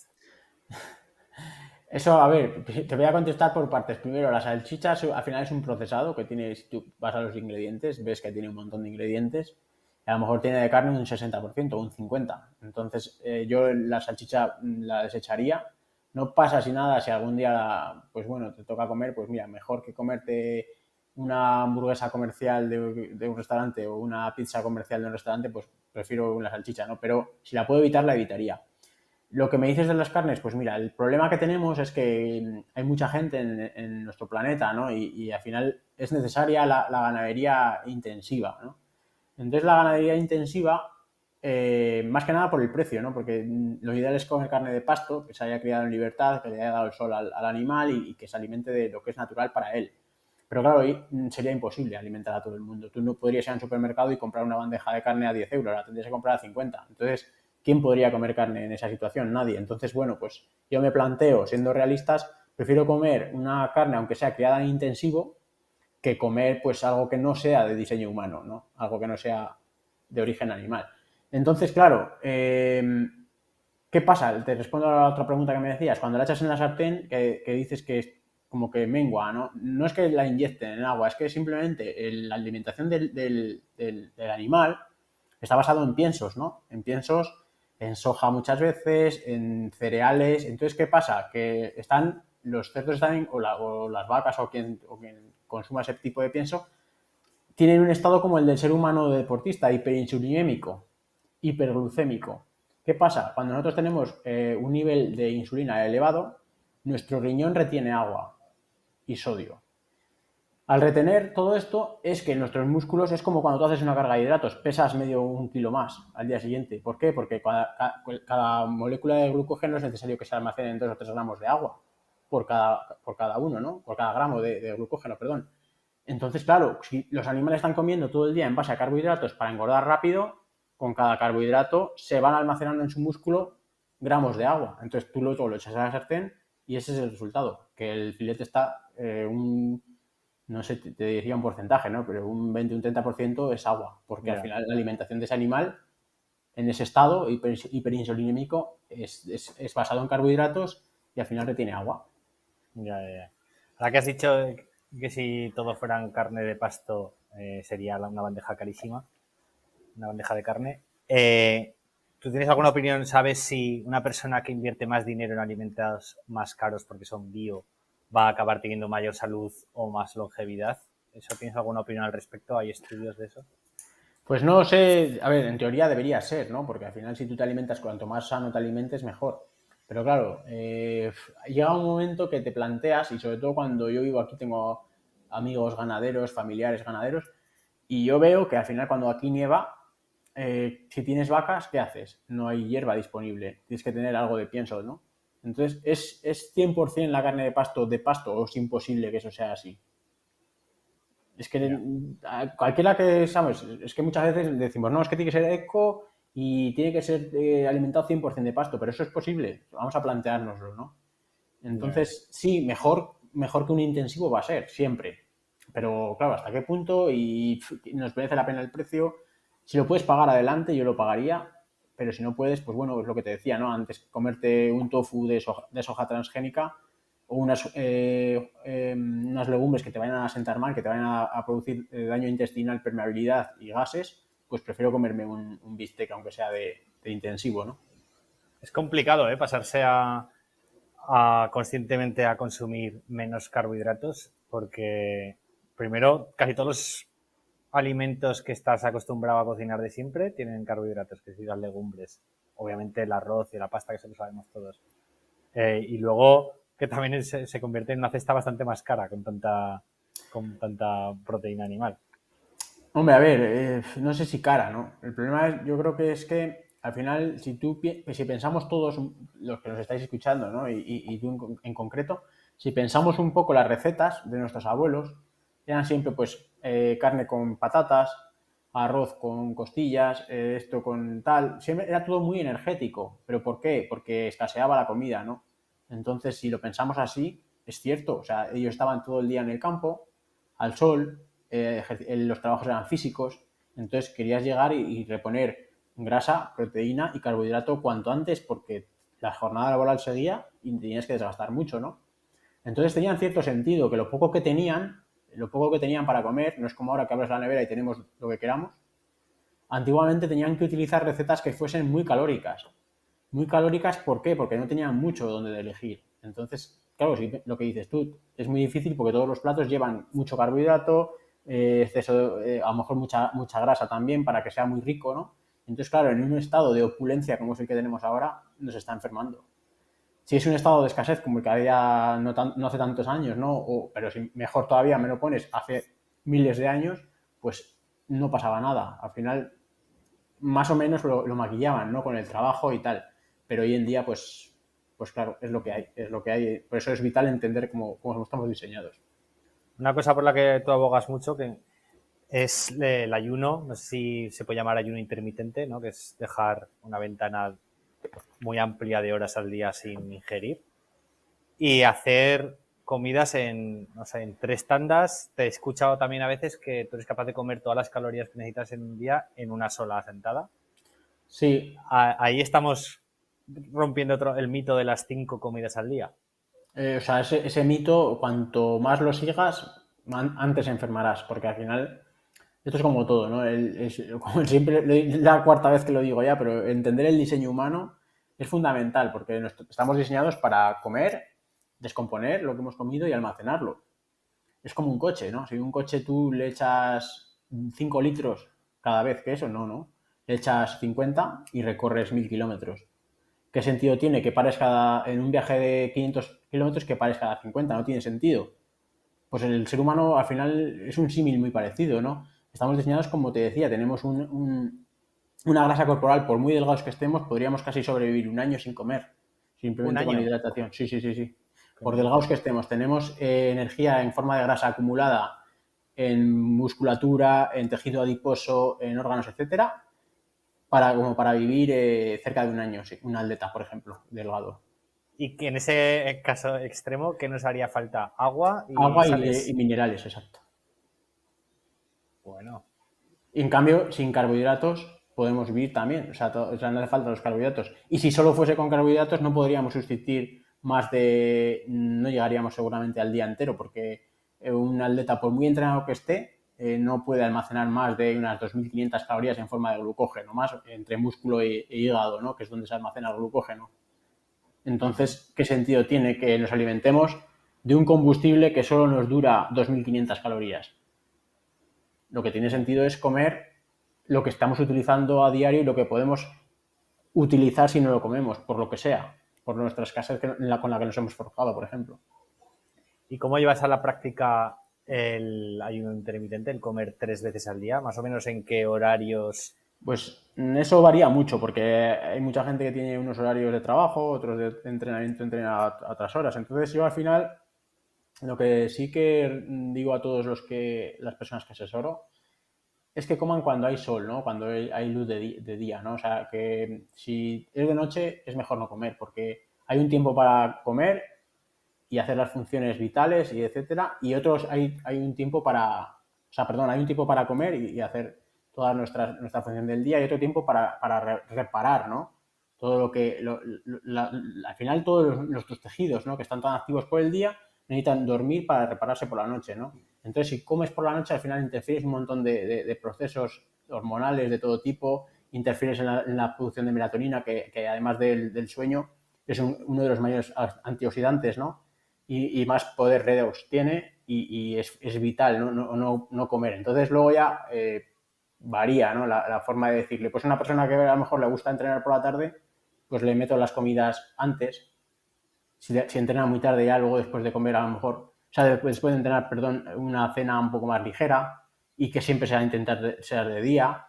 Eso, a ver, te voy a contestar por partes. Primero, la salchicha al final es un procesado que tiene, si tú vas a los ingredientes, ves que tiene un montón de ingredientes. A lo mejor tiene de carne un 60% o un 50%. Entonces, eh, yo la salchicha la desecharía. No pasa si nada, si algún día, pues bueno, te toca comer, pues mira, mejor que comerte una hamburguesa comercial de, un restaurante o una pizza comercial de un restaurante, pues prefiero una salchicha, ¿no? Pero si la puedo evitar, la evitaría. Lo que me dices de las carnes, pues mira, el problema que tenemos es que hay mucha gente en, nuestro planeta, ¿no? Y, al final es necesaria la, ganadería intensiva, ¿no? Entonces la ganadería intensiva, eh, más que nada por el precio, ¿no? Porque lo ideal es comer carne de pasto, que se haya criado en libertad, que le haya dado el sol al, animal y, que se alimente de lo que es natural para él. Pero claro, hoy sería imposible alimentar a todo el mundo. Tú no podrías ir a un supermercado y comprar una bandeja de carne a 10 euros, la tendrías que comprar a 50. Entonces, ¿quién podría comer carne en esa situación? Nadie. Entonces, bueno, pues yo me planteo, siendo realistas, prefiero comer una carne, aunque sea criada en intensivo, que comer pues algo que no sea de diseño humano, ¿no? Algo que no sea de origen animal. Entonces, claro, em, ¿qué pasa? Te respondo a la otra pregunta que me decías. Cuando la echas en la sartén, que, dices que es como que mengua, ¿no? No es que la inyecten en agua, es que simplemente la alimentación del, animal está basado en piensos, ¿no? En piensos en soja muchas veces, en cereales. Entonces, ¿qué pasa? Que están, los cerdos están, o, las vacas o quien, consuma ese tipo de pienso, tienen un estado como el del ser humano deportista, hiperinsulinémico, hiperglucémico. ¿Qué pasa? Cuando nosotros tenemos eh, un nivel de insulina elevado, nuestro riñón retiene agua y sodio. Al retener todo esto es que nuestros músculos es como cuando tú haces una carga de hidratos, pesas medio un kilo más al día siguiente. ¿Por qué? Porque cada, molécula de glucógeno es necesario que se almacene en 2 o 3 gramos de agua por cada, por cada uno, ¿no? Por cada gramo de, de glucógeno, perdón. Entonces, claro, si los animales están comiendo todo el día en base a carbohidratos para engordar rápido, con cada carbohidrato se van almacenando en su músculo gramos de agua. Entonces tú luego lo echas a la sartén y ese es el resultado, que el filete está eh, un no sé, te, diría un porcentaje, ¿no? Pero un 20, un 30% es agua, porque al final la alimentación de ese animal en ese estado hiper, hiperinsulinémico es, es, basado en carbohidratos y al final retiene agua. Ya, ya. Ahora que has dicho que si todos fueran carne de pasto eh, sería una bandeja carísima, una bandeja de carne. Eh, ¿Tú tienes alguna opinión? ¿Sabes si una persona que invierte más dinero en alimentos más caros porque son bio va a acabar teniendo mayor salud o más longevidad. ¿Eso tienes alguna opinión al respecto? ¿Hay estudios de eso? Pues no sé, a ver, en teoría debería ser, ¿no? Porque al final si tú te alimentas, cuanto más sano te alimentes, mejor. Pero claro, eh, llega un momento que te planteas, y sobre todo cuando yo vivo aquí, tengo amigos ganaderos, familiares ganaderos, y yo veo que al final cuando aquí nieva, eh, si tienes vacas, ¿qué haces? No hay hierba disponible, tienes que tener algo de pienso, ¿no? Entonces, ¿es, ¿es 100% la carne de pasto de pasto o es imposible que eso sea así? Es que cualquiera que, ¿sabes? Es que muchas veces decimos, no, es que tiene que ser eco y tiene que ser eh, alimentado 100% de pasto, pero eso es posible. Vamos a planteárnoslo, ¿no? Entonces, sí, mejor, mejor que un intensivo va a ser, siempre. Pero claro, ¿hasta qué punto? Y nos merece la pena el precio. Si lo puedes pagar adelante, yo lo pagaría. Pero si no puedes, pues bueno, es lo que te decía, ¿no? Antes comerte un tofu de soja, transgénica o unas, eh, em, unas legumbres que te vayan a sentar mal, que te vayan a, producir eh, daño intestinal, permeabilidad y gases, pues prefiero comerme un, bistec, aunque sea de, intensivo, ¿no? Es complicado, ¿eh? Pasarse a, conscientemente a consumir menos carbohidratos, porque primero, casi todos los alimentos que estás acostumbrado a cocinar de siempre tienen carbohidratos, que si las legumbres, obviamente el arroz y la pasta, que eso lo sabemos todos. Eh, y luego que también se, convierte en una cesta bastante más cara con tanta, con tanta proteína animal. Hombre, a ver, eh, no sé si cara, ¿no? El problema es, yo creo que es que al final, si tú si pensamos todos los que nos estáis escuchando, ¿no? Y, tú en, concreto, si pensamos un poco las recetas de nuestros abuelos, eran siempre pues eh, carne con patatas, arroz con costillas, eh, esto con tal, siempre era todo muy energético. ¿Pero por qué? Porque escaseaba la comida, ¿no? Entonces, si lo pensamos así, es cierto, o sea, ellos estaban todo el día en el campo, al sol, eh, los trabajos eran físicos, entonces querías llegar y, reponer grasa, proteína y carbohidrato cuanto antes porque la jornada laboral seguía y tenías que desgastar mucho, ¿no? Entonces tenían cierto sentido que lo poco que tenían lo poco que tenían para comer, no es como ahora que abres la nevera y tenemos lo que queramos. Antiguamente tenían que utilizar recetas que fuesen muy calóricas. Muy calóricas, ¿por qué? Porque no tenían mucho donde elegir. Entonces, claro, lo que dices tú, es muy difícil porque todos los platos llevan mucho carbohidrato, eh, exceso, eh, a lo mejor mucha, mucha grasa también para que sea muy rico, ¿no? Entonces, claro, en un estado de opulencia como es el que tenemos ahora, nos está enfermando si es un estado de escasez como el que había no, hace tantos años, ¿no? pero si mejor todavía me lo pones hace miles de años, pues no pasaba nada. Al final, más o menos lo, maquillaban, ¿no? Con el trabajo y tal. Pero hoy en día, pues, pues claro, es lo que hay, es lo que hay. Por eso es vital entender cómo, cómo estamos diseñados. Una cosa por la que tú abogas mucho, que es el ayuno, no sé si se puede llamar ayuno intermitente, ¿no? Que es dejar una ventana muy amplia de horas al día sin ingerir y hacer comidas en, no sé, en tres tandas. Te he escuchado también a veces que tú eres capaz de comer todas las calorías que necesitas en un día en una sola sentada. Sí. ahí estamos rompiendo el mito de las cinco comidas al día. Eh, o sea, ese, mito, cuanto más lo sigas, antes enfermarás, porque al final, esto es como todo, ¿no? como siempre, la cuarta vez que lo digo ya, pero entender el diseño humano es fundamental porque estamos diseñados para comer, descomponer lo que hemos comido y almacenarlo. Es como un coche, ¿no? Si un coche tú le echas 5 litros cada vez que eso, no, no. Le echas 50 y recorres 1000 kilómetros. ¿Qué sentido tiene que pares cada, en un viaje de 500 kilómetros que pares cada 50? No tiene sentido. Pues el ser humano al final es un símil muy parecido, ¿no? Estamos diseñados, como te decía, tenemos un, una grasa corporal, por muy delgados que estemos, podríamos casi sobrevivir un año sin comer, simplemente con hidratación. Sí, sí, sí, sí. Por delgados que estemos, tenemos eh, energía en forma de grasa acumulada en musculatura, en tejido adiposo, en órganos, etcétera, para, como para vivir eh, cerca de un año, sí, un atleta, por ejemplo, delgado. Y que en ese caso extremo, ¿qué nos haría falta? Agua y, Agua y minerales, exacto. Bueno. en cambio, sin carbohidratos, podemos vivir también. O sea, no hace falta los carbohidratos. Y si solo fuese con carbohidratos, no podríamos sustituir más de. No llegaríamos seguramente al día entero, porque eh, un atleta, por muy entrenado que esté, eh, no puede almacenar más de unas 2.500 calorías en forma de glucógeno, más entre músculo e, e, hígado, ¿no? que es donde se almacena el glucógeno. Entonces, ¿qué sentido tiene que nos alimentemos de un combustible que solo nos dura 2.500 calorías? Lo que tiene sentido es comer lo que estamos utilizando a diario y lo que podemos utilizar si no lo comemos, por lo que sea, por nuestras casas con la que nos hemos forjado, por ejemplo. ¿Y cómo llevas a la práctica el ayuno intermitente, el comer tres veces al día? ¿Más o menos en qué horarios Pues eso varía mucho porque hay mucha gente que tiene unos horarios de trabajo, otros de entrenamiento entrena a, otras horas. Entonces yo al final lo que sí que digo a todos los que las personas que asesoro es que coman cuando hay sol, ¿no? Cuando hay luz de, de, día, ¿no? O sea, que si es de noche es mejor no comer porque hay un tiempo para comer y hacer las funciones vitales y etcétera, y otros hay, hay un tiempo para, o sea, perdón, hay un tiempo para comer y, hacer toda nuestra, nuestra función del día y otro tiempo para, para reparar, ¿no? Todo lo que, al final todos nuestros tejidos, ¿no? Que están tan activos por el día, necesitan dormir para repararse por la noche, ¿no? Entonces, si comes por la noche, al final interfieres un montón de, de, procesos hormonales de todo tipo, interfieres en la, en la producción de melatonina, que, que además del, del, sueño es uno de los mayores antioxidantes, ¿no? y, más poder redox tiene y, es, vital ¿no? No, no, comer. Entonces luego ya eh, varía ¿no? la, forma de decirle, pues una persona que a lo mejor le gusta entrenar por la tarde, pues le meto las comidas antes. Si, si entrena muy tarde ya luego después de comer a lo mejor, o sea, después de entrenar, perdón, una cena un poco más ligera y que siempre sea intentar ser de día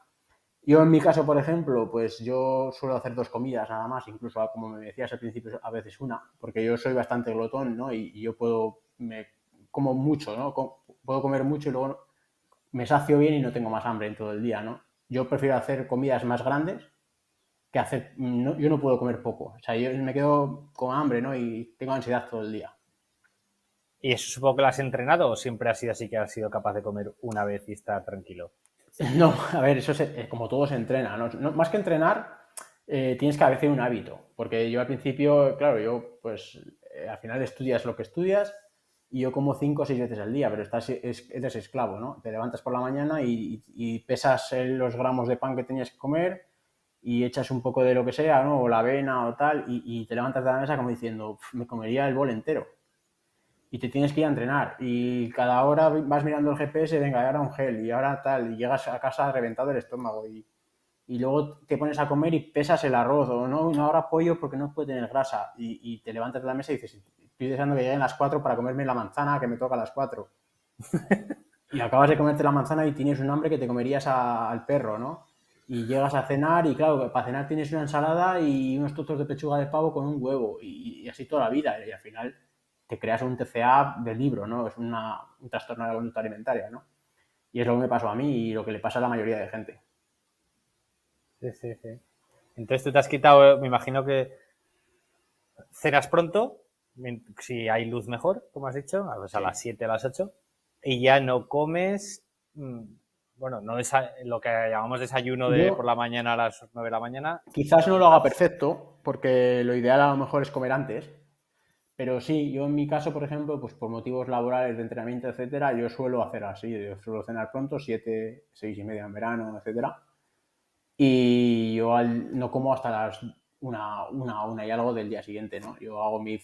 yo en mi caso, por ejemplo, pues yo suelo hacer dos comidas nada más, incluso como me decías al principio, a veces una, porque yo soy bastante glotón, ¿no? Y, yo puedo, me como mucho, ¿no? puedo comer mucho y luego me sacio bien y no tengo más hambre en todo el día, ¿no? Yo prefiero hacer comidas más grandes que hacer, yo no puedo comer poco, o sea, yo me quedo con hambre, ¿no? Y tengo ansiedad todo el día. ¿Y eso supongo que lo has entrenado o siempre has sido así que has sido capaz de comer una vez y estar tranquilo? No, a ver, eso es como todo se entrena. ¿no? más que entrenar, eh, tienes que hacer un hábito. Porque yo al principio, claro, yo pues eh, al final estudias lo que estudias y yo como cinco o seis veces al día, pero estás, eres esclavo, ¿no? Te levantas por la mañana y, pesas los gramos de pan que tenías que comer y echas un poco de lo que sea, ¿no? O la avena o tal, y, te levantas de la mesa como diciendo, me comería el bol entero y te tienes que ir a entrenar y cada hora vas mirando el GPS, venga, ahora un gel y ahora tal, y llegas a casa reventado el estómago y, y luego te pones a comer y pesas el arroz o no, no ahora pollo porque no puede tener grasa y, te levantas de la mesa y dices, estoy deseando que lleguen las 4 para comerme la manzana que me toca a las 4. y acabas de comerte la manzana y tienes un hambre que te comerías al perro, ¿no? Y llegas a cenar y claro, para cenar tienes una ensalada y unos trozos de pechuga de pavo con un huevo y, y así toda la vida y al final te creas un TCA del libro, ¿no? Es una, un trastorno de la conducta alimentaria, ¿no? Y es lo que me pasó a mí y lo que le pasa a la mayoría de gente. Sí, sí, sí. Entonces tú te has quitado, me imagino que cenas pronto, si hay luz mejor, como has dicho, a las 7, a las 8, y ya no comes, mm, bueno, no es lo que llamamos desayuno de por la mañana a las 9 de la mañana. Quizás no lo haga perfecto, porque lo ideal a lo mejor es comer antes, pero sí, yo en mi caso, por ejemplo, pues por motivos laborales, de entrenamiento, etcétera, yo suelo hacer así, yo suelo cenar pronto, siete, seis y media en verano, etcétera. Y yo no como hasta las una, una, una y algo del día siguiente, ¿no? Yo hago mi,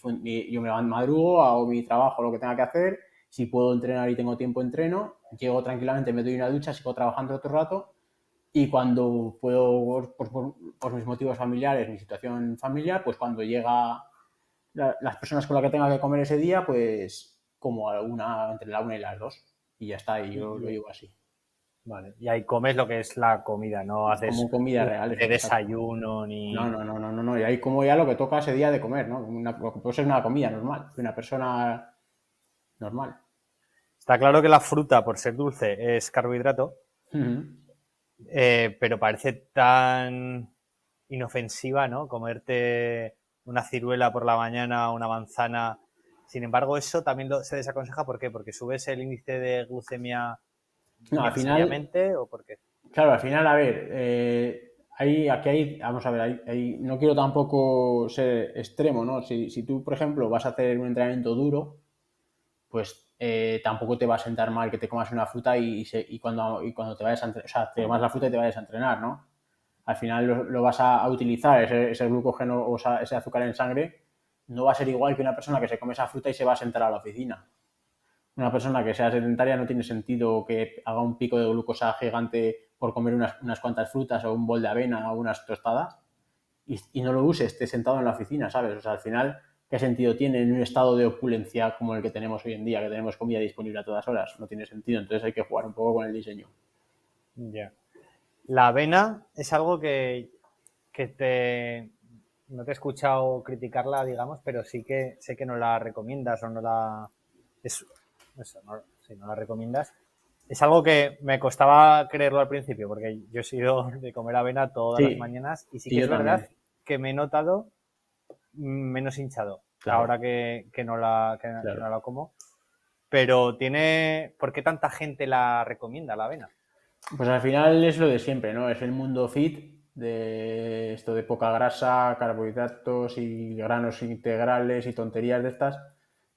yo me madrugo, hago mi trabajo, lo que tenga que hacer. Si puedo entrenar y tengo tiempo, entreno. Llego tranquilamente, me doy una ducha, sigo trabajando otro rato. Y cuando puedo, por, por mis motivos familiares, mi situación familiar, pues cuando llega las personas con las que tenga que comer ese día, pues como alguna entre la una y las dos. Y ya está, y yo lo llevo así. Vale. Y ahí comes lo que es la comida, no haces como comida real. De desayuno ni. No, no, no, no, no, no. Y ahí como ya lo que toca ese día de comer, ¿no? Una, puede ser una comida normal, de una persona normal. Está claro que la fruta, por ser dulce, es carbohidrato. Eh, pero parece tan inofensiva, ¿no? Comerte una ciruela por la mañana, una manzana. Sin embargo, eso también se desaconseja. ¿Por qué? Porque subes el índice de glucemia no, al final, o por qué? Claro, al final, a ver, eh, aquí hay, vamos a ver, no quiero tampoco ser extremo, ¿no? Si, tú, por ejemplo, vas a hacer un entrenamiento duro, pues eh, tampoco te va a sentar mal que te comas una fruta y, cuando, y cuando te vayas a entrenar, o sea, te comas la fruta y te vayas a entrenar, ¿no? al final lo, vas a, utilizar, ese, glucógeno o ese azúcar en sangre, no va a ser igual que una persona que se come esa fruta y se va a sentar a la oficina. Una persona que sea sedentaria no tiene sentido que haga un pico de glucosa gigante por comer unas, cuantas frutas o un bol de avena o unas tostadas y, no lo use, esté sentado en la oficina, ¿sabes? O sea, al final, ¿qué sentido tiene en un estado de opulencia como el que tenemos hoy en día, que tenemos comida disponible a todas horas? No tiene sentido, entonces hay que jugar un poco con el diseño. Ya. La avena es algo que, que te, no te he escuchado criticarla, digamos, pero sí que sé que no la recomiendas o no la... eso, no, si no la recomiendas. Es algo que me costaba creerlo al principio, porque yo he sido de comer avena todas las mañanas y sí que es verdad que me he notado menos hinchado ahora que, no la, que no la como. Pero tiene... ¿Por qué tanta gente la recomienda, la avena? Pues al final es lo de siempre, ¿no? Es el mundo fit de esto de poca grasa, carbohidratos y granos integrales y tonterías de estas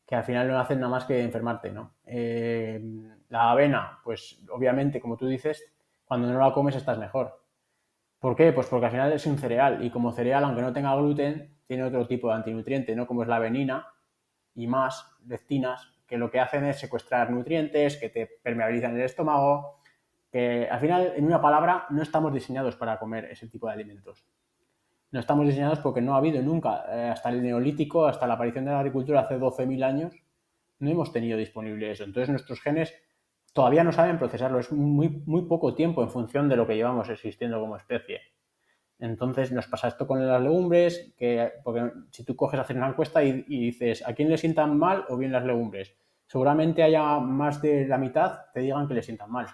que al final no hacen nada más que enfermarte, ¿no? Eh, la avena, pues obviamente, como tú dices, cuando no la comes estás mejor. ¿Por qué? Pues porque al final es un cereal y como cereal, aunque no tenga gluten, tiene otro tipo de antinutriente, ¿no? Como es la avenina y más lectinas, que lo que hacen es secuestrar nutrientes, que te permeabilizan el estómago, que al final, en una palabra, no estamos diseñados para comer ese tipo de alimentos. No estamos diseñados porque no ha habido nunca, eh, hasta el neolítico, hasta la aparición de la agricultura hace 12.000 años, no hemos tenido disponible eso. Entonces nuestros genes todavía no saben procesarlo, es muy, muy poco tiempo en función de lo que llevamos existiendo como especie. Entonces nos pasa esto con las legumbres, que porque si tú coges hacer una encuesta y, dices a quién le sientan mal o bien las legumbres, seguramente haya más de la mitad te digan que le sientan mal.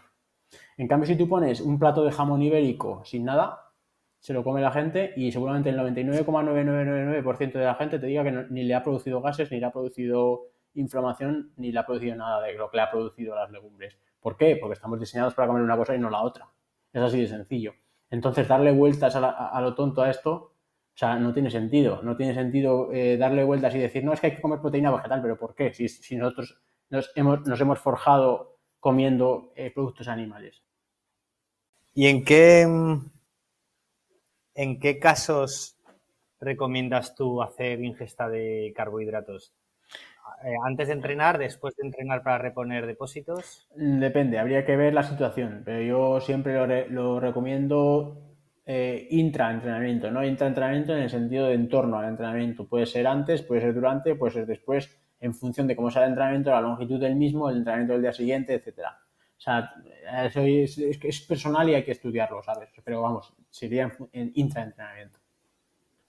En cambio, si tú pones un plato de jamón ibérico sin nada, se lo come la gente y seguramente el 99,9999% de la gente te diga que ni le ha producido gases, ni le ha producido inflamación, ni le ha producido nada de lo que le ha producido las legumbres. ¿Por qué? Porque estamos diseñados para comer una cosa y no la otra. Es así de sencillo. Entonces, darle vueltas a, lo tonto a esto, o sea, no tiene sentido. No tiene sentido eh, darle vueltas y decir, no, es que hay que comer proteína vegetal, pero ¿por qué? Si, nosotros nos hemos, forjado comiendo eh, productos animales. ¿Y en qué, en qué casos recomiendas tú hacer ingesta de carbohidratos? Eh, ¿Antes de entrenar, después de entrenar para reponer depósitos? Depende, habría que ver la situación, pero yo siempre lo, recomiendo eh, intraentrenamiento, no intraentrenamiento en el sentido de entorno al entrenamiento. Puede ser antes, puede ser durante, puede ser después, en función de cómo sea el entrenamiento, la longitud del mismo, el entrenamiento del día siguiente, etcétera. O sea, eso es, personal y hay que estudiarlo, ¿sabes? Pero vamos, sería en, intraentrenamiento.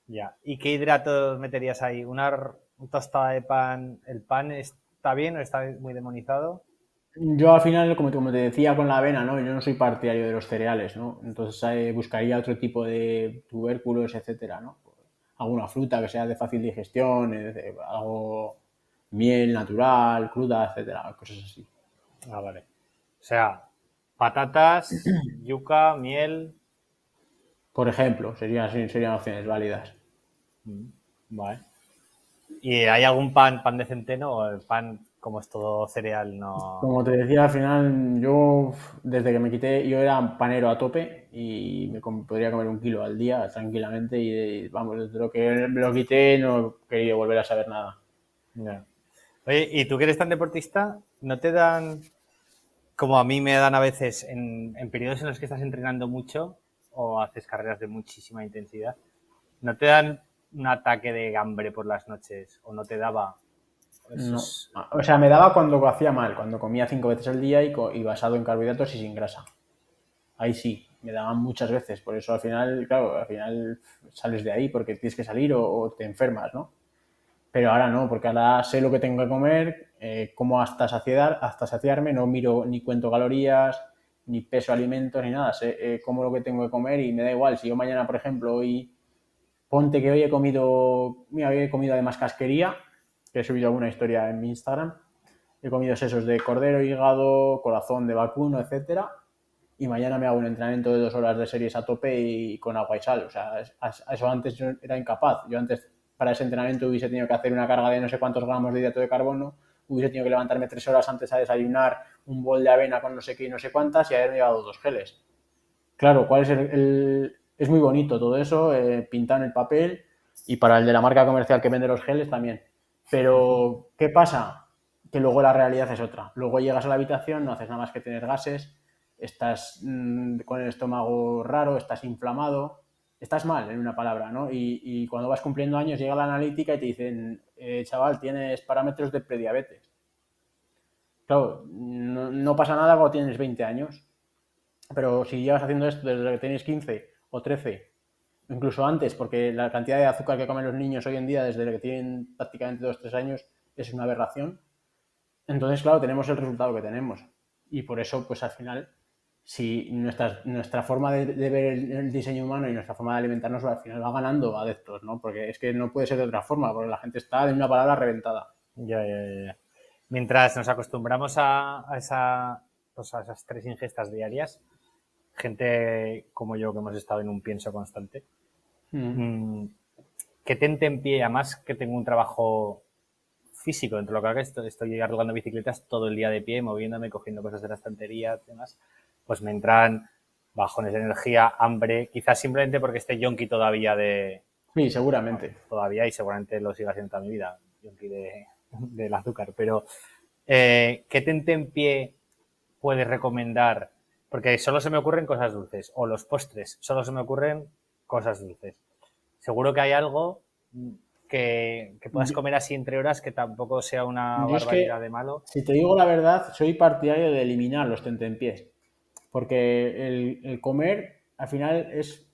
Ya. ¿Y qué hidratos meterías ahí? ¿Una tostada de pan? ¿El pan está bien o está muy demonizado? Yo al final, como, te decía con la avena, ¿no? Yo no soy partidario de los cereales, ¿no? Entonces eh, buscaría otro tipo de tubérculos, etcétera, ¿no? Alguna fruta que sea de fácil digestión, algo miel natural, cruda, etcétera, cosas así. Ah, vale. O sea, patatas, yuca, miel. Por ejemplo, serían, serían opciones válidas. Vale. ¿Y hay algún pan, pan de centeno o el pan, como es todo cereal, no...? Como te decía, al final yo, desde que me quité, yo era panero a tope y me podría comer un kilo al día tranquilamente y, vamos, desde lo que me lo quité no quería volver a saber nada. Oye, ¿y tú que eres tan deportista, no te dan como a mí me dan a veces en, periodos en los que estás entrenando mucho o haces carreras de muchísima intensidad, ¿no te dan un ataque de hambre por las noches o no te daba? No. O sea, me daba cuando hacía mal, cuando comía cinco veces al día y, y, basado en carbohidratos y sin grasa. Ahí sí, me daban muchas veces. Por eso al final, claro, al final sales de ahí porque tienes que salir o, o te enfermas, ¿no? Pero ahora no, porque ahora sé lo que tengo que comer, eh, como hasta saciar, hasta saciarme, no miro ni cuento calorías, ni peso alimentos, ni nada, sé eh, como lo que tengo que comer y me da igual. Si yo mañana, por ejemplo, hoy, ponte que hoy he comido, mira, hoy he comido además casquería, que he subido alguna historia en mi Instagram, he comido sesos de cordero, hígado, corazón de vacuno, etcétera, y mañana me hago un entrenamiento de dos horas de series a tope y con agua y sal. O sea, eso antes era incapaz. Yo antes para ese entrenamiento hubiese tenido que hacer una carga de no sé cuántos gramos de hidrato de carbono, hubiese tenido que levantarme tres horas antes a desayunar un bol de avena con no sé qué y no sé cuántas y haberme llevado dos geles. Claro, ¿cuál es el...? Es muy bonito todo eso, eh, pintado en el papel y para el de la marca comercial que vende los geles también. Pero, ¿qué pasa? Que luego la realidad es otra. Luego llegas a la habitación, no haces nada más que tener gases, estás mm, con el estómago raro, estás inflamado, estás mal en una palabra, ¿no? Y, cuando vas cumpliendo años llega la analítica y te dicen, eh, chaval, tienes parámetros de prediabetes. Claro, no, pasa nada cuando tienes 20 años. Pero si llevas haciendo esto desde que tienes 15 o 13, incluso antes, porque la cantidad de azúcar que comen los niños hoy en día, desde que tienen prácticamente 2-3 años, es una aberración. Entonces, claro, tenemos el resultado que tenemos. Y por eso, pues al final, si nuestra, nuestra forma de, ver el, diseño humano y nuestra forma de alimentarnos al final va ganando adeptos, ¿no? Porque es que no puede ser de otra forma, porque la gente está de una palabra reventada. Mientras nos acostumbramos a, esa, pues a esas tres ingestas diarias, gente como yo que hemos estado en un pienso constante, mm. Mm, que tente en pie, además que tengo un trabajo físico dentro de lo que hago, estoy, estoy arreglando bicicletas todo el día de pie, moviéndome, cogiendo cosas de la estantería, demás, pues me entran bajones de energía, hambre, quizás simplemente porque esté yonki todavía de... Sí, seguramente. Todavía y seguramente lo siga haciendo toda mi vida, yonki de, del azúcar, pero eh, ¿qué tente en pie puedes recomendar? Porque solo se me ocurren cosas dulces, o los postres, solo se me ocurren cosas dulces. Seguro que hay algo que, puedas comer así entre horas que tampoco sea una barbaridad de malo. Si te digo la verdad, soy partidario de eliminar los tentempiés, porque el, comer al final es,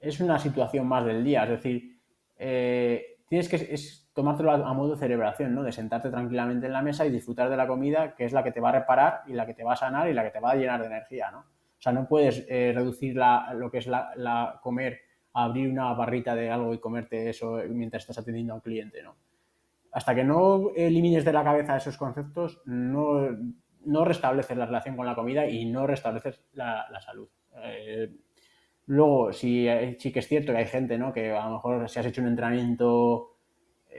es una situación más del día, es decir, eh, tienes que es tomártelo a, modo de celebración, ¿no? De sentarte tranquilamente en la mesa y disfrutar de la comida, que es la que te va a reparar y la que te va a sanar y la que te va a llenar de energía, ¿no? O sea, no puedes eh, reducir lo que es la comer abrir una barrita de algo y comerte eso mientras estás atendiendo a un cliente, ¿no? Hasta que no elimines de la cabeza esos conceptos, no, no restableces la relación con la comida y no restableces la, salud. Eh, luego, sí, sí que es cierto que hay gente, ¿no? Que a lo mejor si has hecho un entrenamiento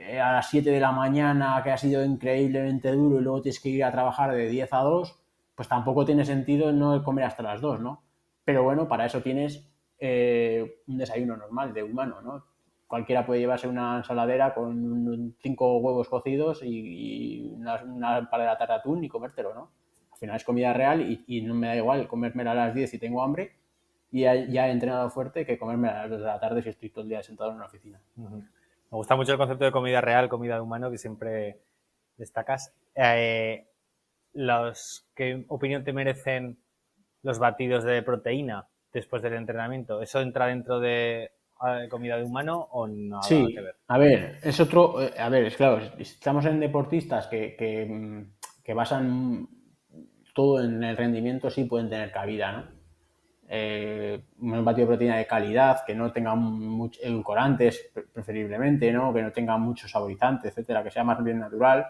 eh, a las 7 de la mañana que ha sido increíblemente duro y luego tienes que ir a trabajar de 10 a 2, pues tampoco tiene sentido no comer hasta las 2, ¿no? Pero bueno, para eso tienes eh, un desayuno normal de humano, ¿no? Cualquiera puede llevarse una ensaladera con cinco huevos cocidos y, una, una par de la atún y comértelo, ¿no? Al final es comida real y, no me da igual comérmela a las 10 si tengo hambre y ya, he entrenado fuerte que comerme a las 2 de la tarde si estoy todo el día sentado en una oficina. Me gusta mucho el concepto de comida real, comida de humano que siempre destacas. Eh, los, ¿Qué opinión te merecen los batidos de proteína? después del entrenamiento. ¿Eso entra dentro de comida de humano o no? Sí, que ver? a ver, es otro, eh, a ver, es claro, estamos en deportistas que, que, basan todo en el rendimiento, sí pueden tener cabida, ¿no? Eh, un batido de proteína de calidad, que no tenga muchos edulcorantes, preferiblemente, ¿no? Que no tenga mucho saborizante, etcétera, que sea más bien natural,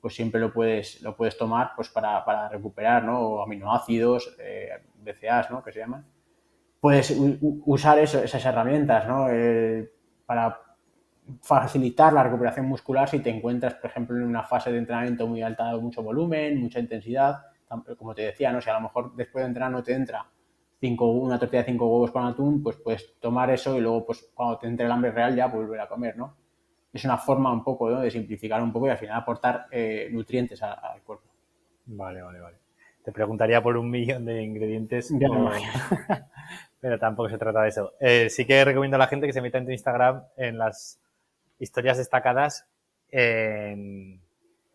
pues siempre lo puedes, lo puedes tomar pues para, para recuperar, ¿no? aminoácidos, eh, BCAAs, ¿no? Que se llaman puedes usar esas herramientas ¿no? Eh, para facilitar la recuperación muscular si te encuentras, por ejemplo, en una fase de entrenamiento muy alta, mucho volumen, mucha intensidad. Como te decía, ¿no? si a lo mejor después de entrenar no te entra cinco, una tortilla de cinco huevos con atún, pues puedes tomar eso y luego pues cuando te entre el hambre real ya volver a comer. ¿no? Es una forma un poco de simplificar un poco y al final aportar eh, nutrientes al cuerpo. Vale, vale, vale. Te preguntaría por un millón de ingredientes. pero tampoco se trata de eso. Eh, sí que recomiendo a la gente que se meta en tu Instagram en las historias destacadas en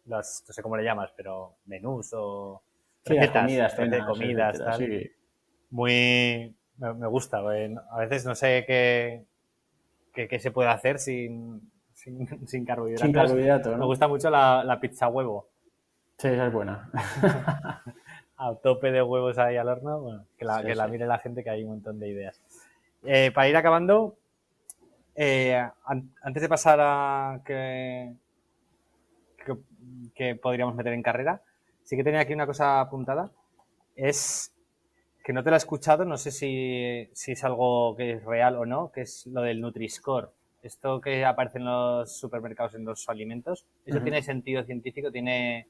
las, no sé cómo le llamas, pero menús o recetas, comidas, de comidas, tal. Muy, me, gusta. A veces no sé qué, qué, se puede hacer sin, sin, sin carbohidratos. Sin carbohidratos, Me gusta mucho la, la pizza huevo. Sí, esa es buena. a tope de huevos ahí al horno, bueno, que la, que la mire la gente que hay un montón de ideas. Eh, para ir acabando, eh, antes de pasar a que, que, podríamos meter en carrera, sí que tenía aquí una cosa apuntada. Es que no te la he escuchado, no sé si, si es algo que es real o no, que es lo del Nutri-Score. Esto que aparece en los supermercados en los alimentos, ¿eso tiene sentido científico? ¿Tiene,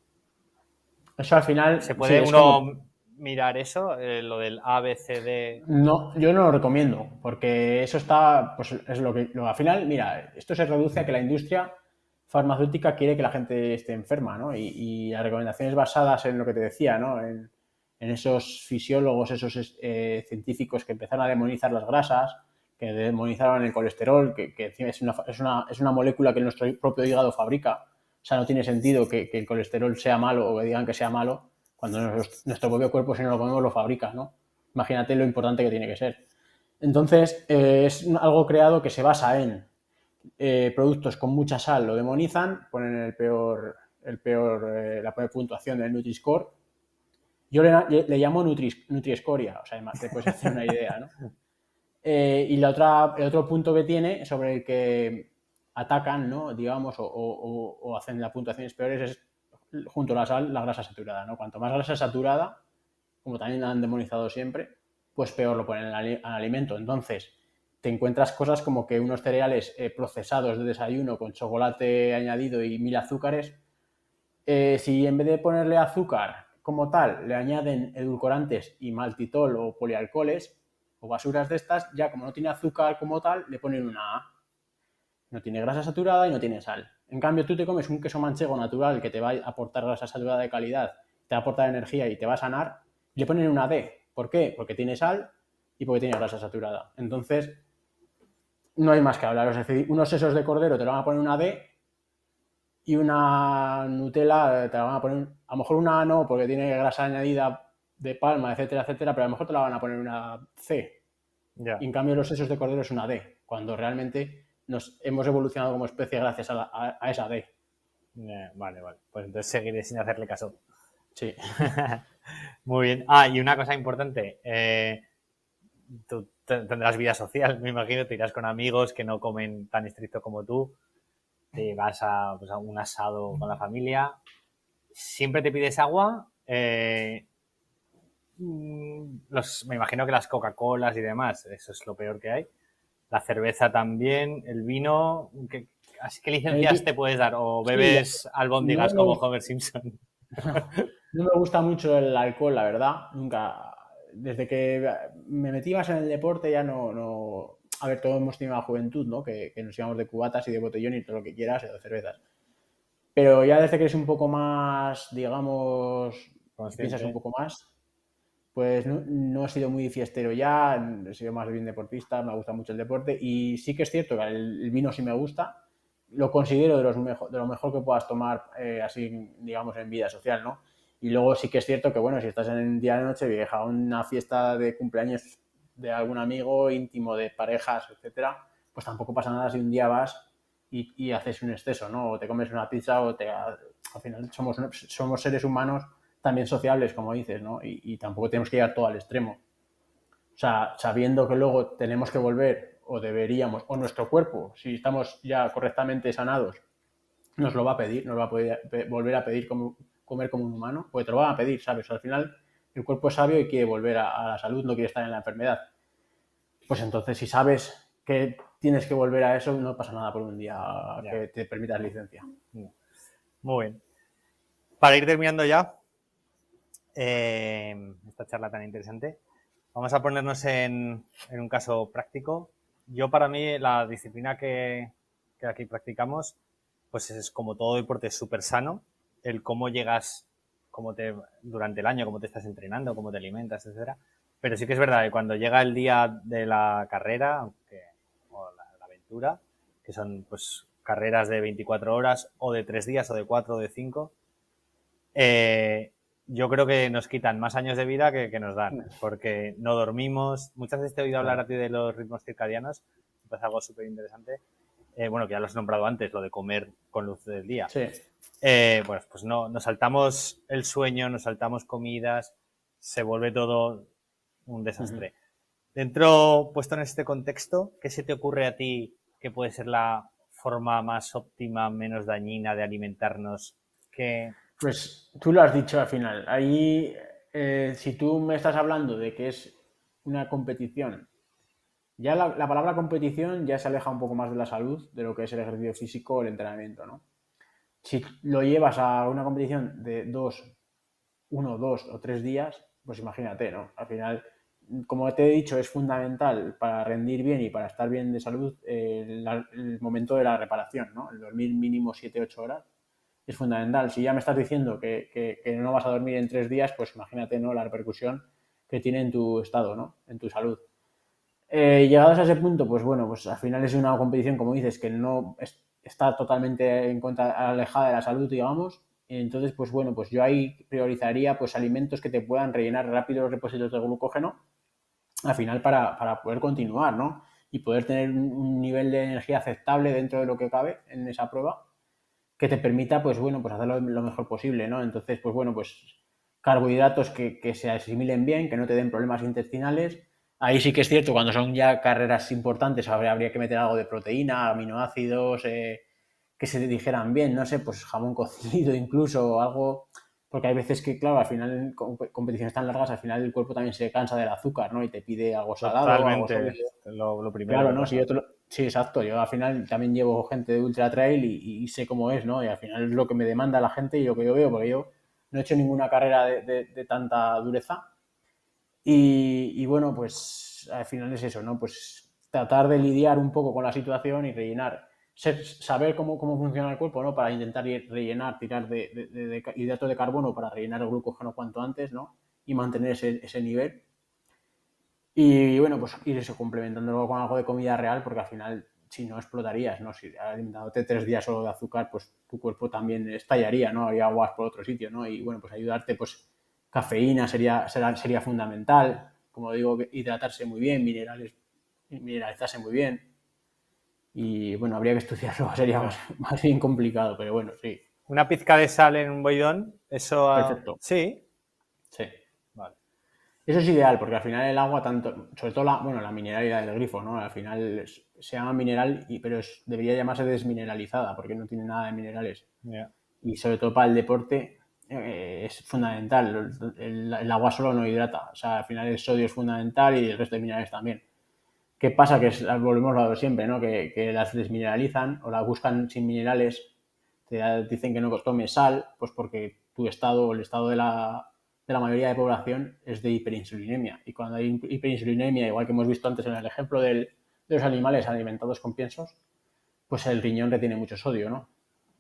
eso al final. ¿Se puede uno mirar eso, eh, lo del ABCD? No, yo no lo recomiendo, porque eso está, pues es lo que. al final, mira, esto se reduce a que la industria farmacéutica quiere que la gente esté enferma, ¿no? Y, las recomendaciones basadas en lo que te decía, ¿no? En, esos fisiólogos, esos eh, científicos que empezaron a demonizar las grasas, que demonizaron el colesterol, que, que es, una, es, una, es una molécula que nuestro propio hígado fabrica o sea, no tiene sentido que, el colesterol sea malo o que digan que sea malo cuando nuestro, propio cuerpo, si no lo comemos, lo fabrica, ¿no? Imagínate lo importante que tiene que ser. Entonces, eh, es algo creado que se basa en eh, productos con mucha sal lo demonizan, ponen el peor, el peor, la peor puntuación del Nutri-Score. Yo le, le llamo Nutri, Nutri-Escoria, o sea, te puedes hacer una idea, ¿no? y la otra, el otro punto que tiene sobre el que atacan, ¿no? digamos, o, o, hacen las puntuaciones peores es junto a la sal, la grasa saturada. ¿no? Cuanto más grasa saturada, como también han demonizado siempre, pues peor lo ponen al, alimento. Entonces, te encuentras cosas como que unos cereales eh, procesados de desayuno con chocolate añadido y mil azúcares, eh, si en vez de ponerle azúcar como tal, le añaden edulcorantes y maltitol o polialcoholes o basuras de estas, ya como no tiene azúcar como tal, le ponen una A. No tiene grasa saturada y no tiene sal. En cambio, tú te comes un queso manchego natural que te va a aportar grasa saturada de calidad, te va a aportar energía y te va a sanar, le ponen una D. ¿Por qué? Porque tiene sal y porque tiene grasa saturada. Entonces, no hay más que hablar. unos sesos de cordero te lo van a poner una D y una Nutella te la van a poner, a lo mejor una A no, porque tiene grasa añadida de palma, etcétera, etcétera, pero a lo mejor te la van a poner una C. Y en cambio los sesos de cordero es una D, cuando realmente nos hemos evolucionado como especie gracias a, esa D. vale, vale. Pues entonces seguiré sin hacerle caso. Sí. Muy bien. Ah, y una cosa importante. Eh, tú tendrás vida social, me imagino, te irás con amigos que no comen tan estricto como tú, te vas a, pues, un asado con la familia, siempre te pides agua, eh, mm, me imagino que las Coca-Colas y demás, eso es lo peor que hay. La cerveza también, el vino, ¿qué, ¿qué licencias te puedes dar? ¿O bebes albóndigas como Homer Simpson? No me gusta mucho el alcohol, la verdad. Nunca, desde que me metí más en el deporte ya no, no... A ver, todos hemos tenido la juventud, ¿no? Que, nos íbamos de cubatas y de botellón y todo lo que quieras, y de cervezas. Pero ya desde que eres un poco más, digamos, piensas un poco más, pues no, he sido muy fiestero ya, he sido más bien deportista, me gusta mucho el deporte y sí que es cierto que el, vino sí me gusta, lo considero de, los de lo mejor que puedas tomar eh, así, digamos, en vida social, ¿no? Y luego sí que es cierto que, bueno, si estás en el día de noche vieja, una fiesta de cumpleaños de algún amigo íntimo, de parejas, etcétera, pues tampoco pasa nada si un día vas y, haces un exceso, ¿no? O te comes una pizza o te... Al final somos, somos seres humanos también sociables, como dices, ¿no? Y, tampoco tenemos que llegar todo al extremo. O sea, sabiendo que luego tenemos que volver o deberíamos, o nuestro cuerpo, si estamos ya correctamente sanados, nos lo va a pedir, nos va a poder volver a pedir como comer como un humano, porque te lo van a pedir, ¿sabes? Al final el cuerpo es sabio y quiere volver a, la salud, no quiere estar en la enfermedad. Pues entonces, si sabes que tienes que volver a eso, no pasa nada por un día que te permitas licencia. Muy bien. Para ir terminando ya eh, esta charla tan interesante, vamos a ponernos en, un caso práctico. Yo, para mí, la disciplina que, que aquí practicamos, pues es como todo deporte súper sano el cómo llegas cómo te, durante el año, cómo te estás entrenando, cómo te alimentas, etcétera. Pero sí que es verdad que cuando llega el día de la carrera, aunque, o la, aventura, que son pues carreras de 24 horas o de 3 días o de 4 o de 5, eh, yo creo que nos quitan más años de vida que, que, nos dan, porque no dormimos. Muchas veces te he oído hablar a ti de los ritmos circadianos, es algo súper interesante. Eh, bueno, que ya lo has nombrado antes, lo de comer con luz del día. Sí. Eh, bueno, pues no, nos saltamos el sueño, nos saltamos comidas, se vuelve todo un desastre. Dentro, puesto en este contexto, ¿qué se te ocurre a ti que puede ser la forma más óptima, menos dañina de alimentarnos? Que... Pues tú lo has dicho al final. Ahí, eh, si tú me estás hablando de que es una competición ya la, palabra competición ya se aleja un poco más de la salud, de lo que es el ejercicio físico o el entrenamiento, ¿no? Si lo llevas a una competición de dos, uno, dos o tres días, pues imagínate, ¿no? Al final, como te he dicho, es fundamental para rendir bien y para estar bien de salud eh, el, momento de la reparación, ¿no? El dormir mínimo 7-8 horas es fundamental. Si ya me estás diciendo que, que, no vas a dormir en tres días, pues imagínate, ¿no? La repercusión que tiene en tu estado, ¿no? En tu salud. Eh, llegados a ese punto, pues bueno, pues al final es una competición, como dices, que no está totalmente en alejada de la salud, digamos. Entonces, pues bueno, pues yo ahí priorizaría pues alimentos que te puedan rellenar rápido los depósitos de glucógeno al final para, para poder continuar, ¿no? Y poder tener un nivel de energía aceptable dentro de lo que cabe en esa prueba que te permita, pues bueno, pues hacerlo lo mejor posible, ¿no? Entonces, pues bueno, pues carbohidratos que, que se asimilen bien, que no te den problemas intestinales. Ahí sí que es cierto, cuando son ya carreras importantes, habría, habría que meter algo de proteína, aminoácidos, eh, que se dijeran bien, no sé, pues jamón cocido incluso, algo porque hay veces que, claro, al final en competiciones tan largas, al final el cuerpo también se cansa del azúcar, ¿no? Y te pide algo salado. Totalmente, algo lo, primero. Claro, ¿no? Si yo sí, exacto. Yo al final también llevo gente de ultra trail y, sé cómo es, ¿no? Y al final es lo que me demanda la gente y lo que yo veo, porque yo no he hecho ninguna carrera de, tanta dureza. Y, bueno, pues al final es eso, ¿no? Pues tratar de lidiar un poco con la situación y rellenar saber cómo, cómo funciona el cuerpo, ¿no? Para intentar rellenar, tirar de, de, hidratos de carbono para rellenar el glucógeno cuanto antes, ¿no? Y mantener ese, ese nivel. Y bueno, pues ir eso, complementándolo con algo de comida real, porque al final, si no explotarías, ¿no? Si alimentándote tres días solo de azúcar, pues tu cuerpo también estallaría, ¿no? Haría aguas por otro sitio, ¿no? Y bueno, pues ayudarte, pues cafeína sería, sería, sería fundamental. Como digo, hidratarse muy bien, minerales, mineralizarse muy bien y bueno, habría que estudiarlo, sería más, bien complicado, pero bueno, sí. Una pizca de sal en un boidón, eso... Perfecto. Sí. Sí. Vale. Eso es ideal, porque al final el agua, tanto, sobre todo la, bueno, la mineralidad del grifo, ¿no? Al final se llama mineral, y, pero debería llamarse desmineralizada, porque no tiene nada de minerales. Y sobre todo para el deporte eh, es fundamental. El, agua solo no hidrata. O sea, al final el sodio es fundamental y el resto de minerales también. ¿Qué pasa? Que volvemos a lo de siempre, ¿no? Que, las desmineralizan o las buscan sin minerales, te dicen que no tomes sal, pues porque tu estado o el estado de la, de la mayoría de población es de hiperinsulinemia. Y cuando hay hiperinsulinemia, igual que hemos visto antes en el ejemplo de los animales alimentados con piensos, pues el riñón retiene mucho sodio, ¿no?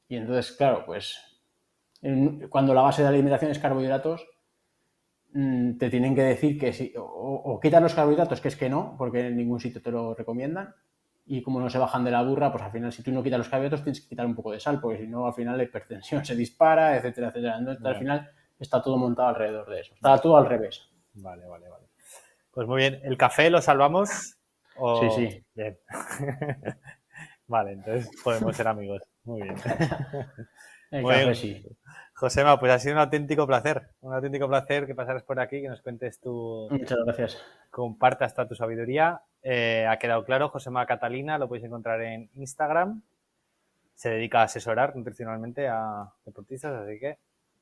Y entonces, claro, pues cuando la base de alimentación es carbohidratos, Mm, te tienen que decir que sí, o, o quitan los carbohidratos, que es que no, porque en ningún sitio te lo recomiendan, y como no se bajan de la burra, pues al final si tú no quitas los carbohidratos tienes que quitar un poco de sal, porque si no al final la hipertensión se dispara, etcétera, etcétera. Entonces al final está todo montado alrededor de eso, está todo al revés. Vale, vale, vale. Pues muy bien, ¿el café lo salvamos? Sí, sí. Bien. vale, entonces podemos ser amigos. Muy bien. El café sí. Josema, pues ha sido un auténtico placer, un auténtico placer que pasaras por aquí, que nos cuentes tu... Muchas gracias. Compartas toda tu sabiduría. Eh, ha quedado claro, Josema Catalina, lo podéis encontrar en Instagram. Se dedica a asesorar nutricionalmente a deportistas, así que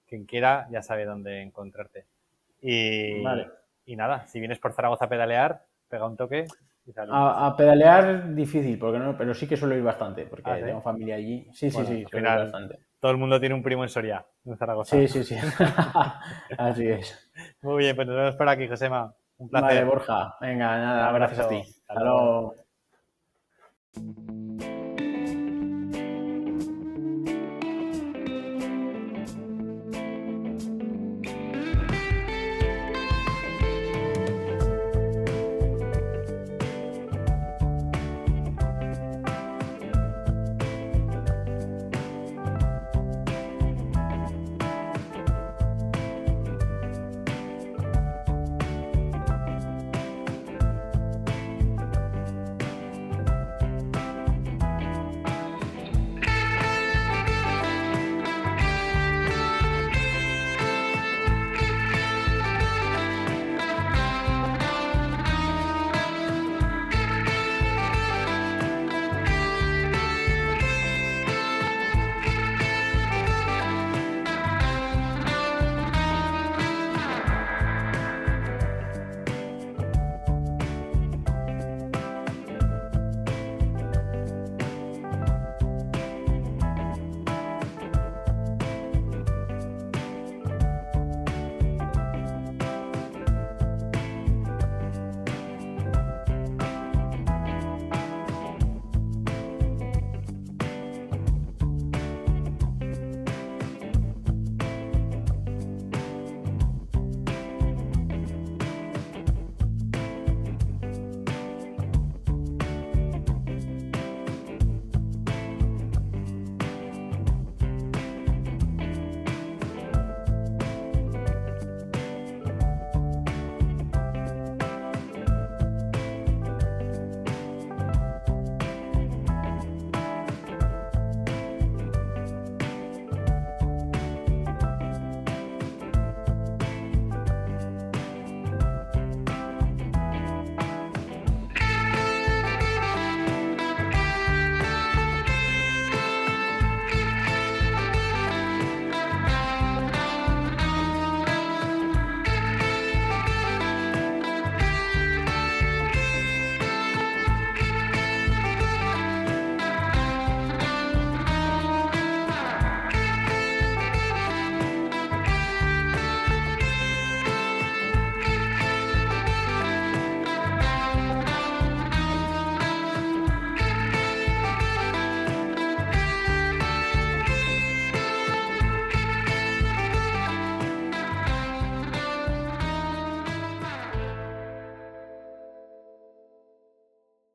quien quiera ya sabe dónde encontrarte. Y, y nada, si vienes por Zaragoza a pedalear, pega un toque. a, pedalear difícil, porque no, pero sí que suelo ir bastante, porque ah, tengo familia allí. Sí, sí, sí, suelo ir bastante todo el mundo tiene un primo en Soria, en Zaragoza. Sí, sí, sí. Así es. Muy bien, pues nos vemos por aquí, Josema. Un placer. Vale, Borja. Venga, nada, gracias a ti. Hasta luego.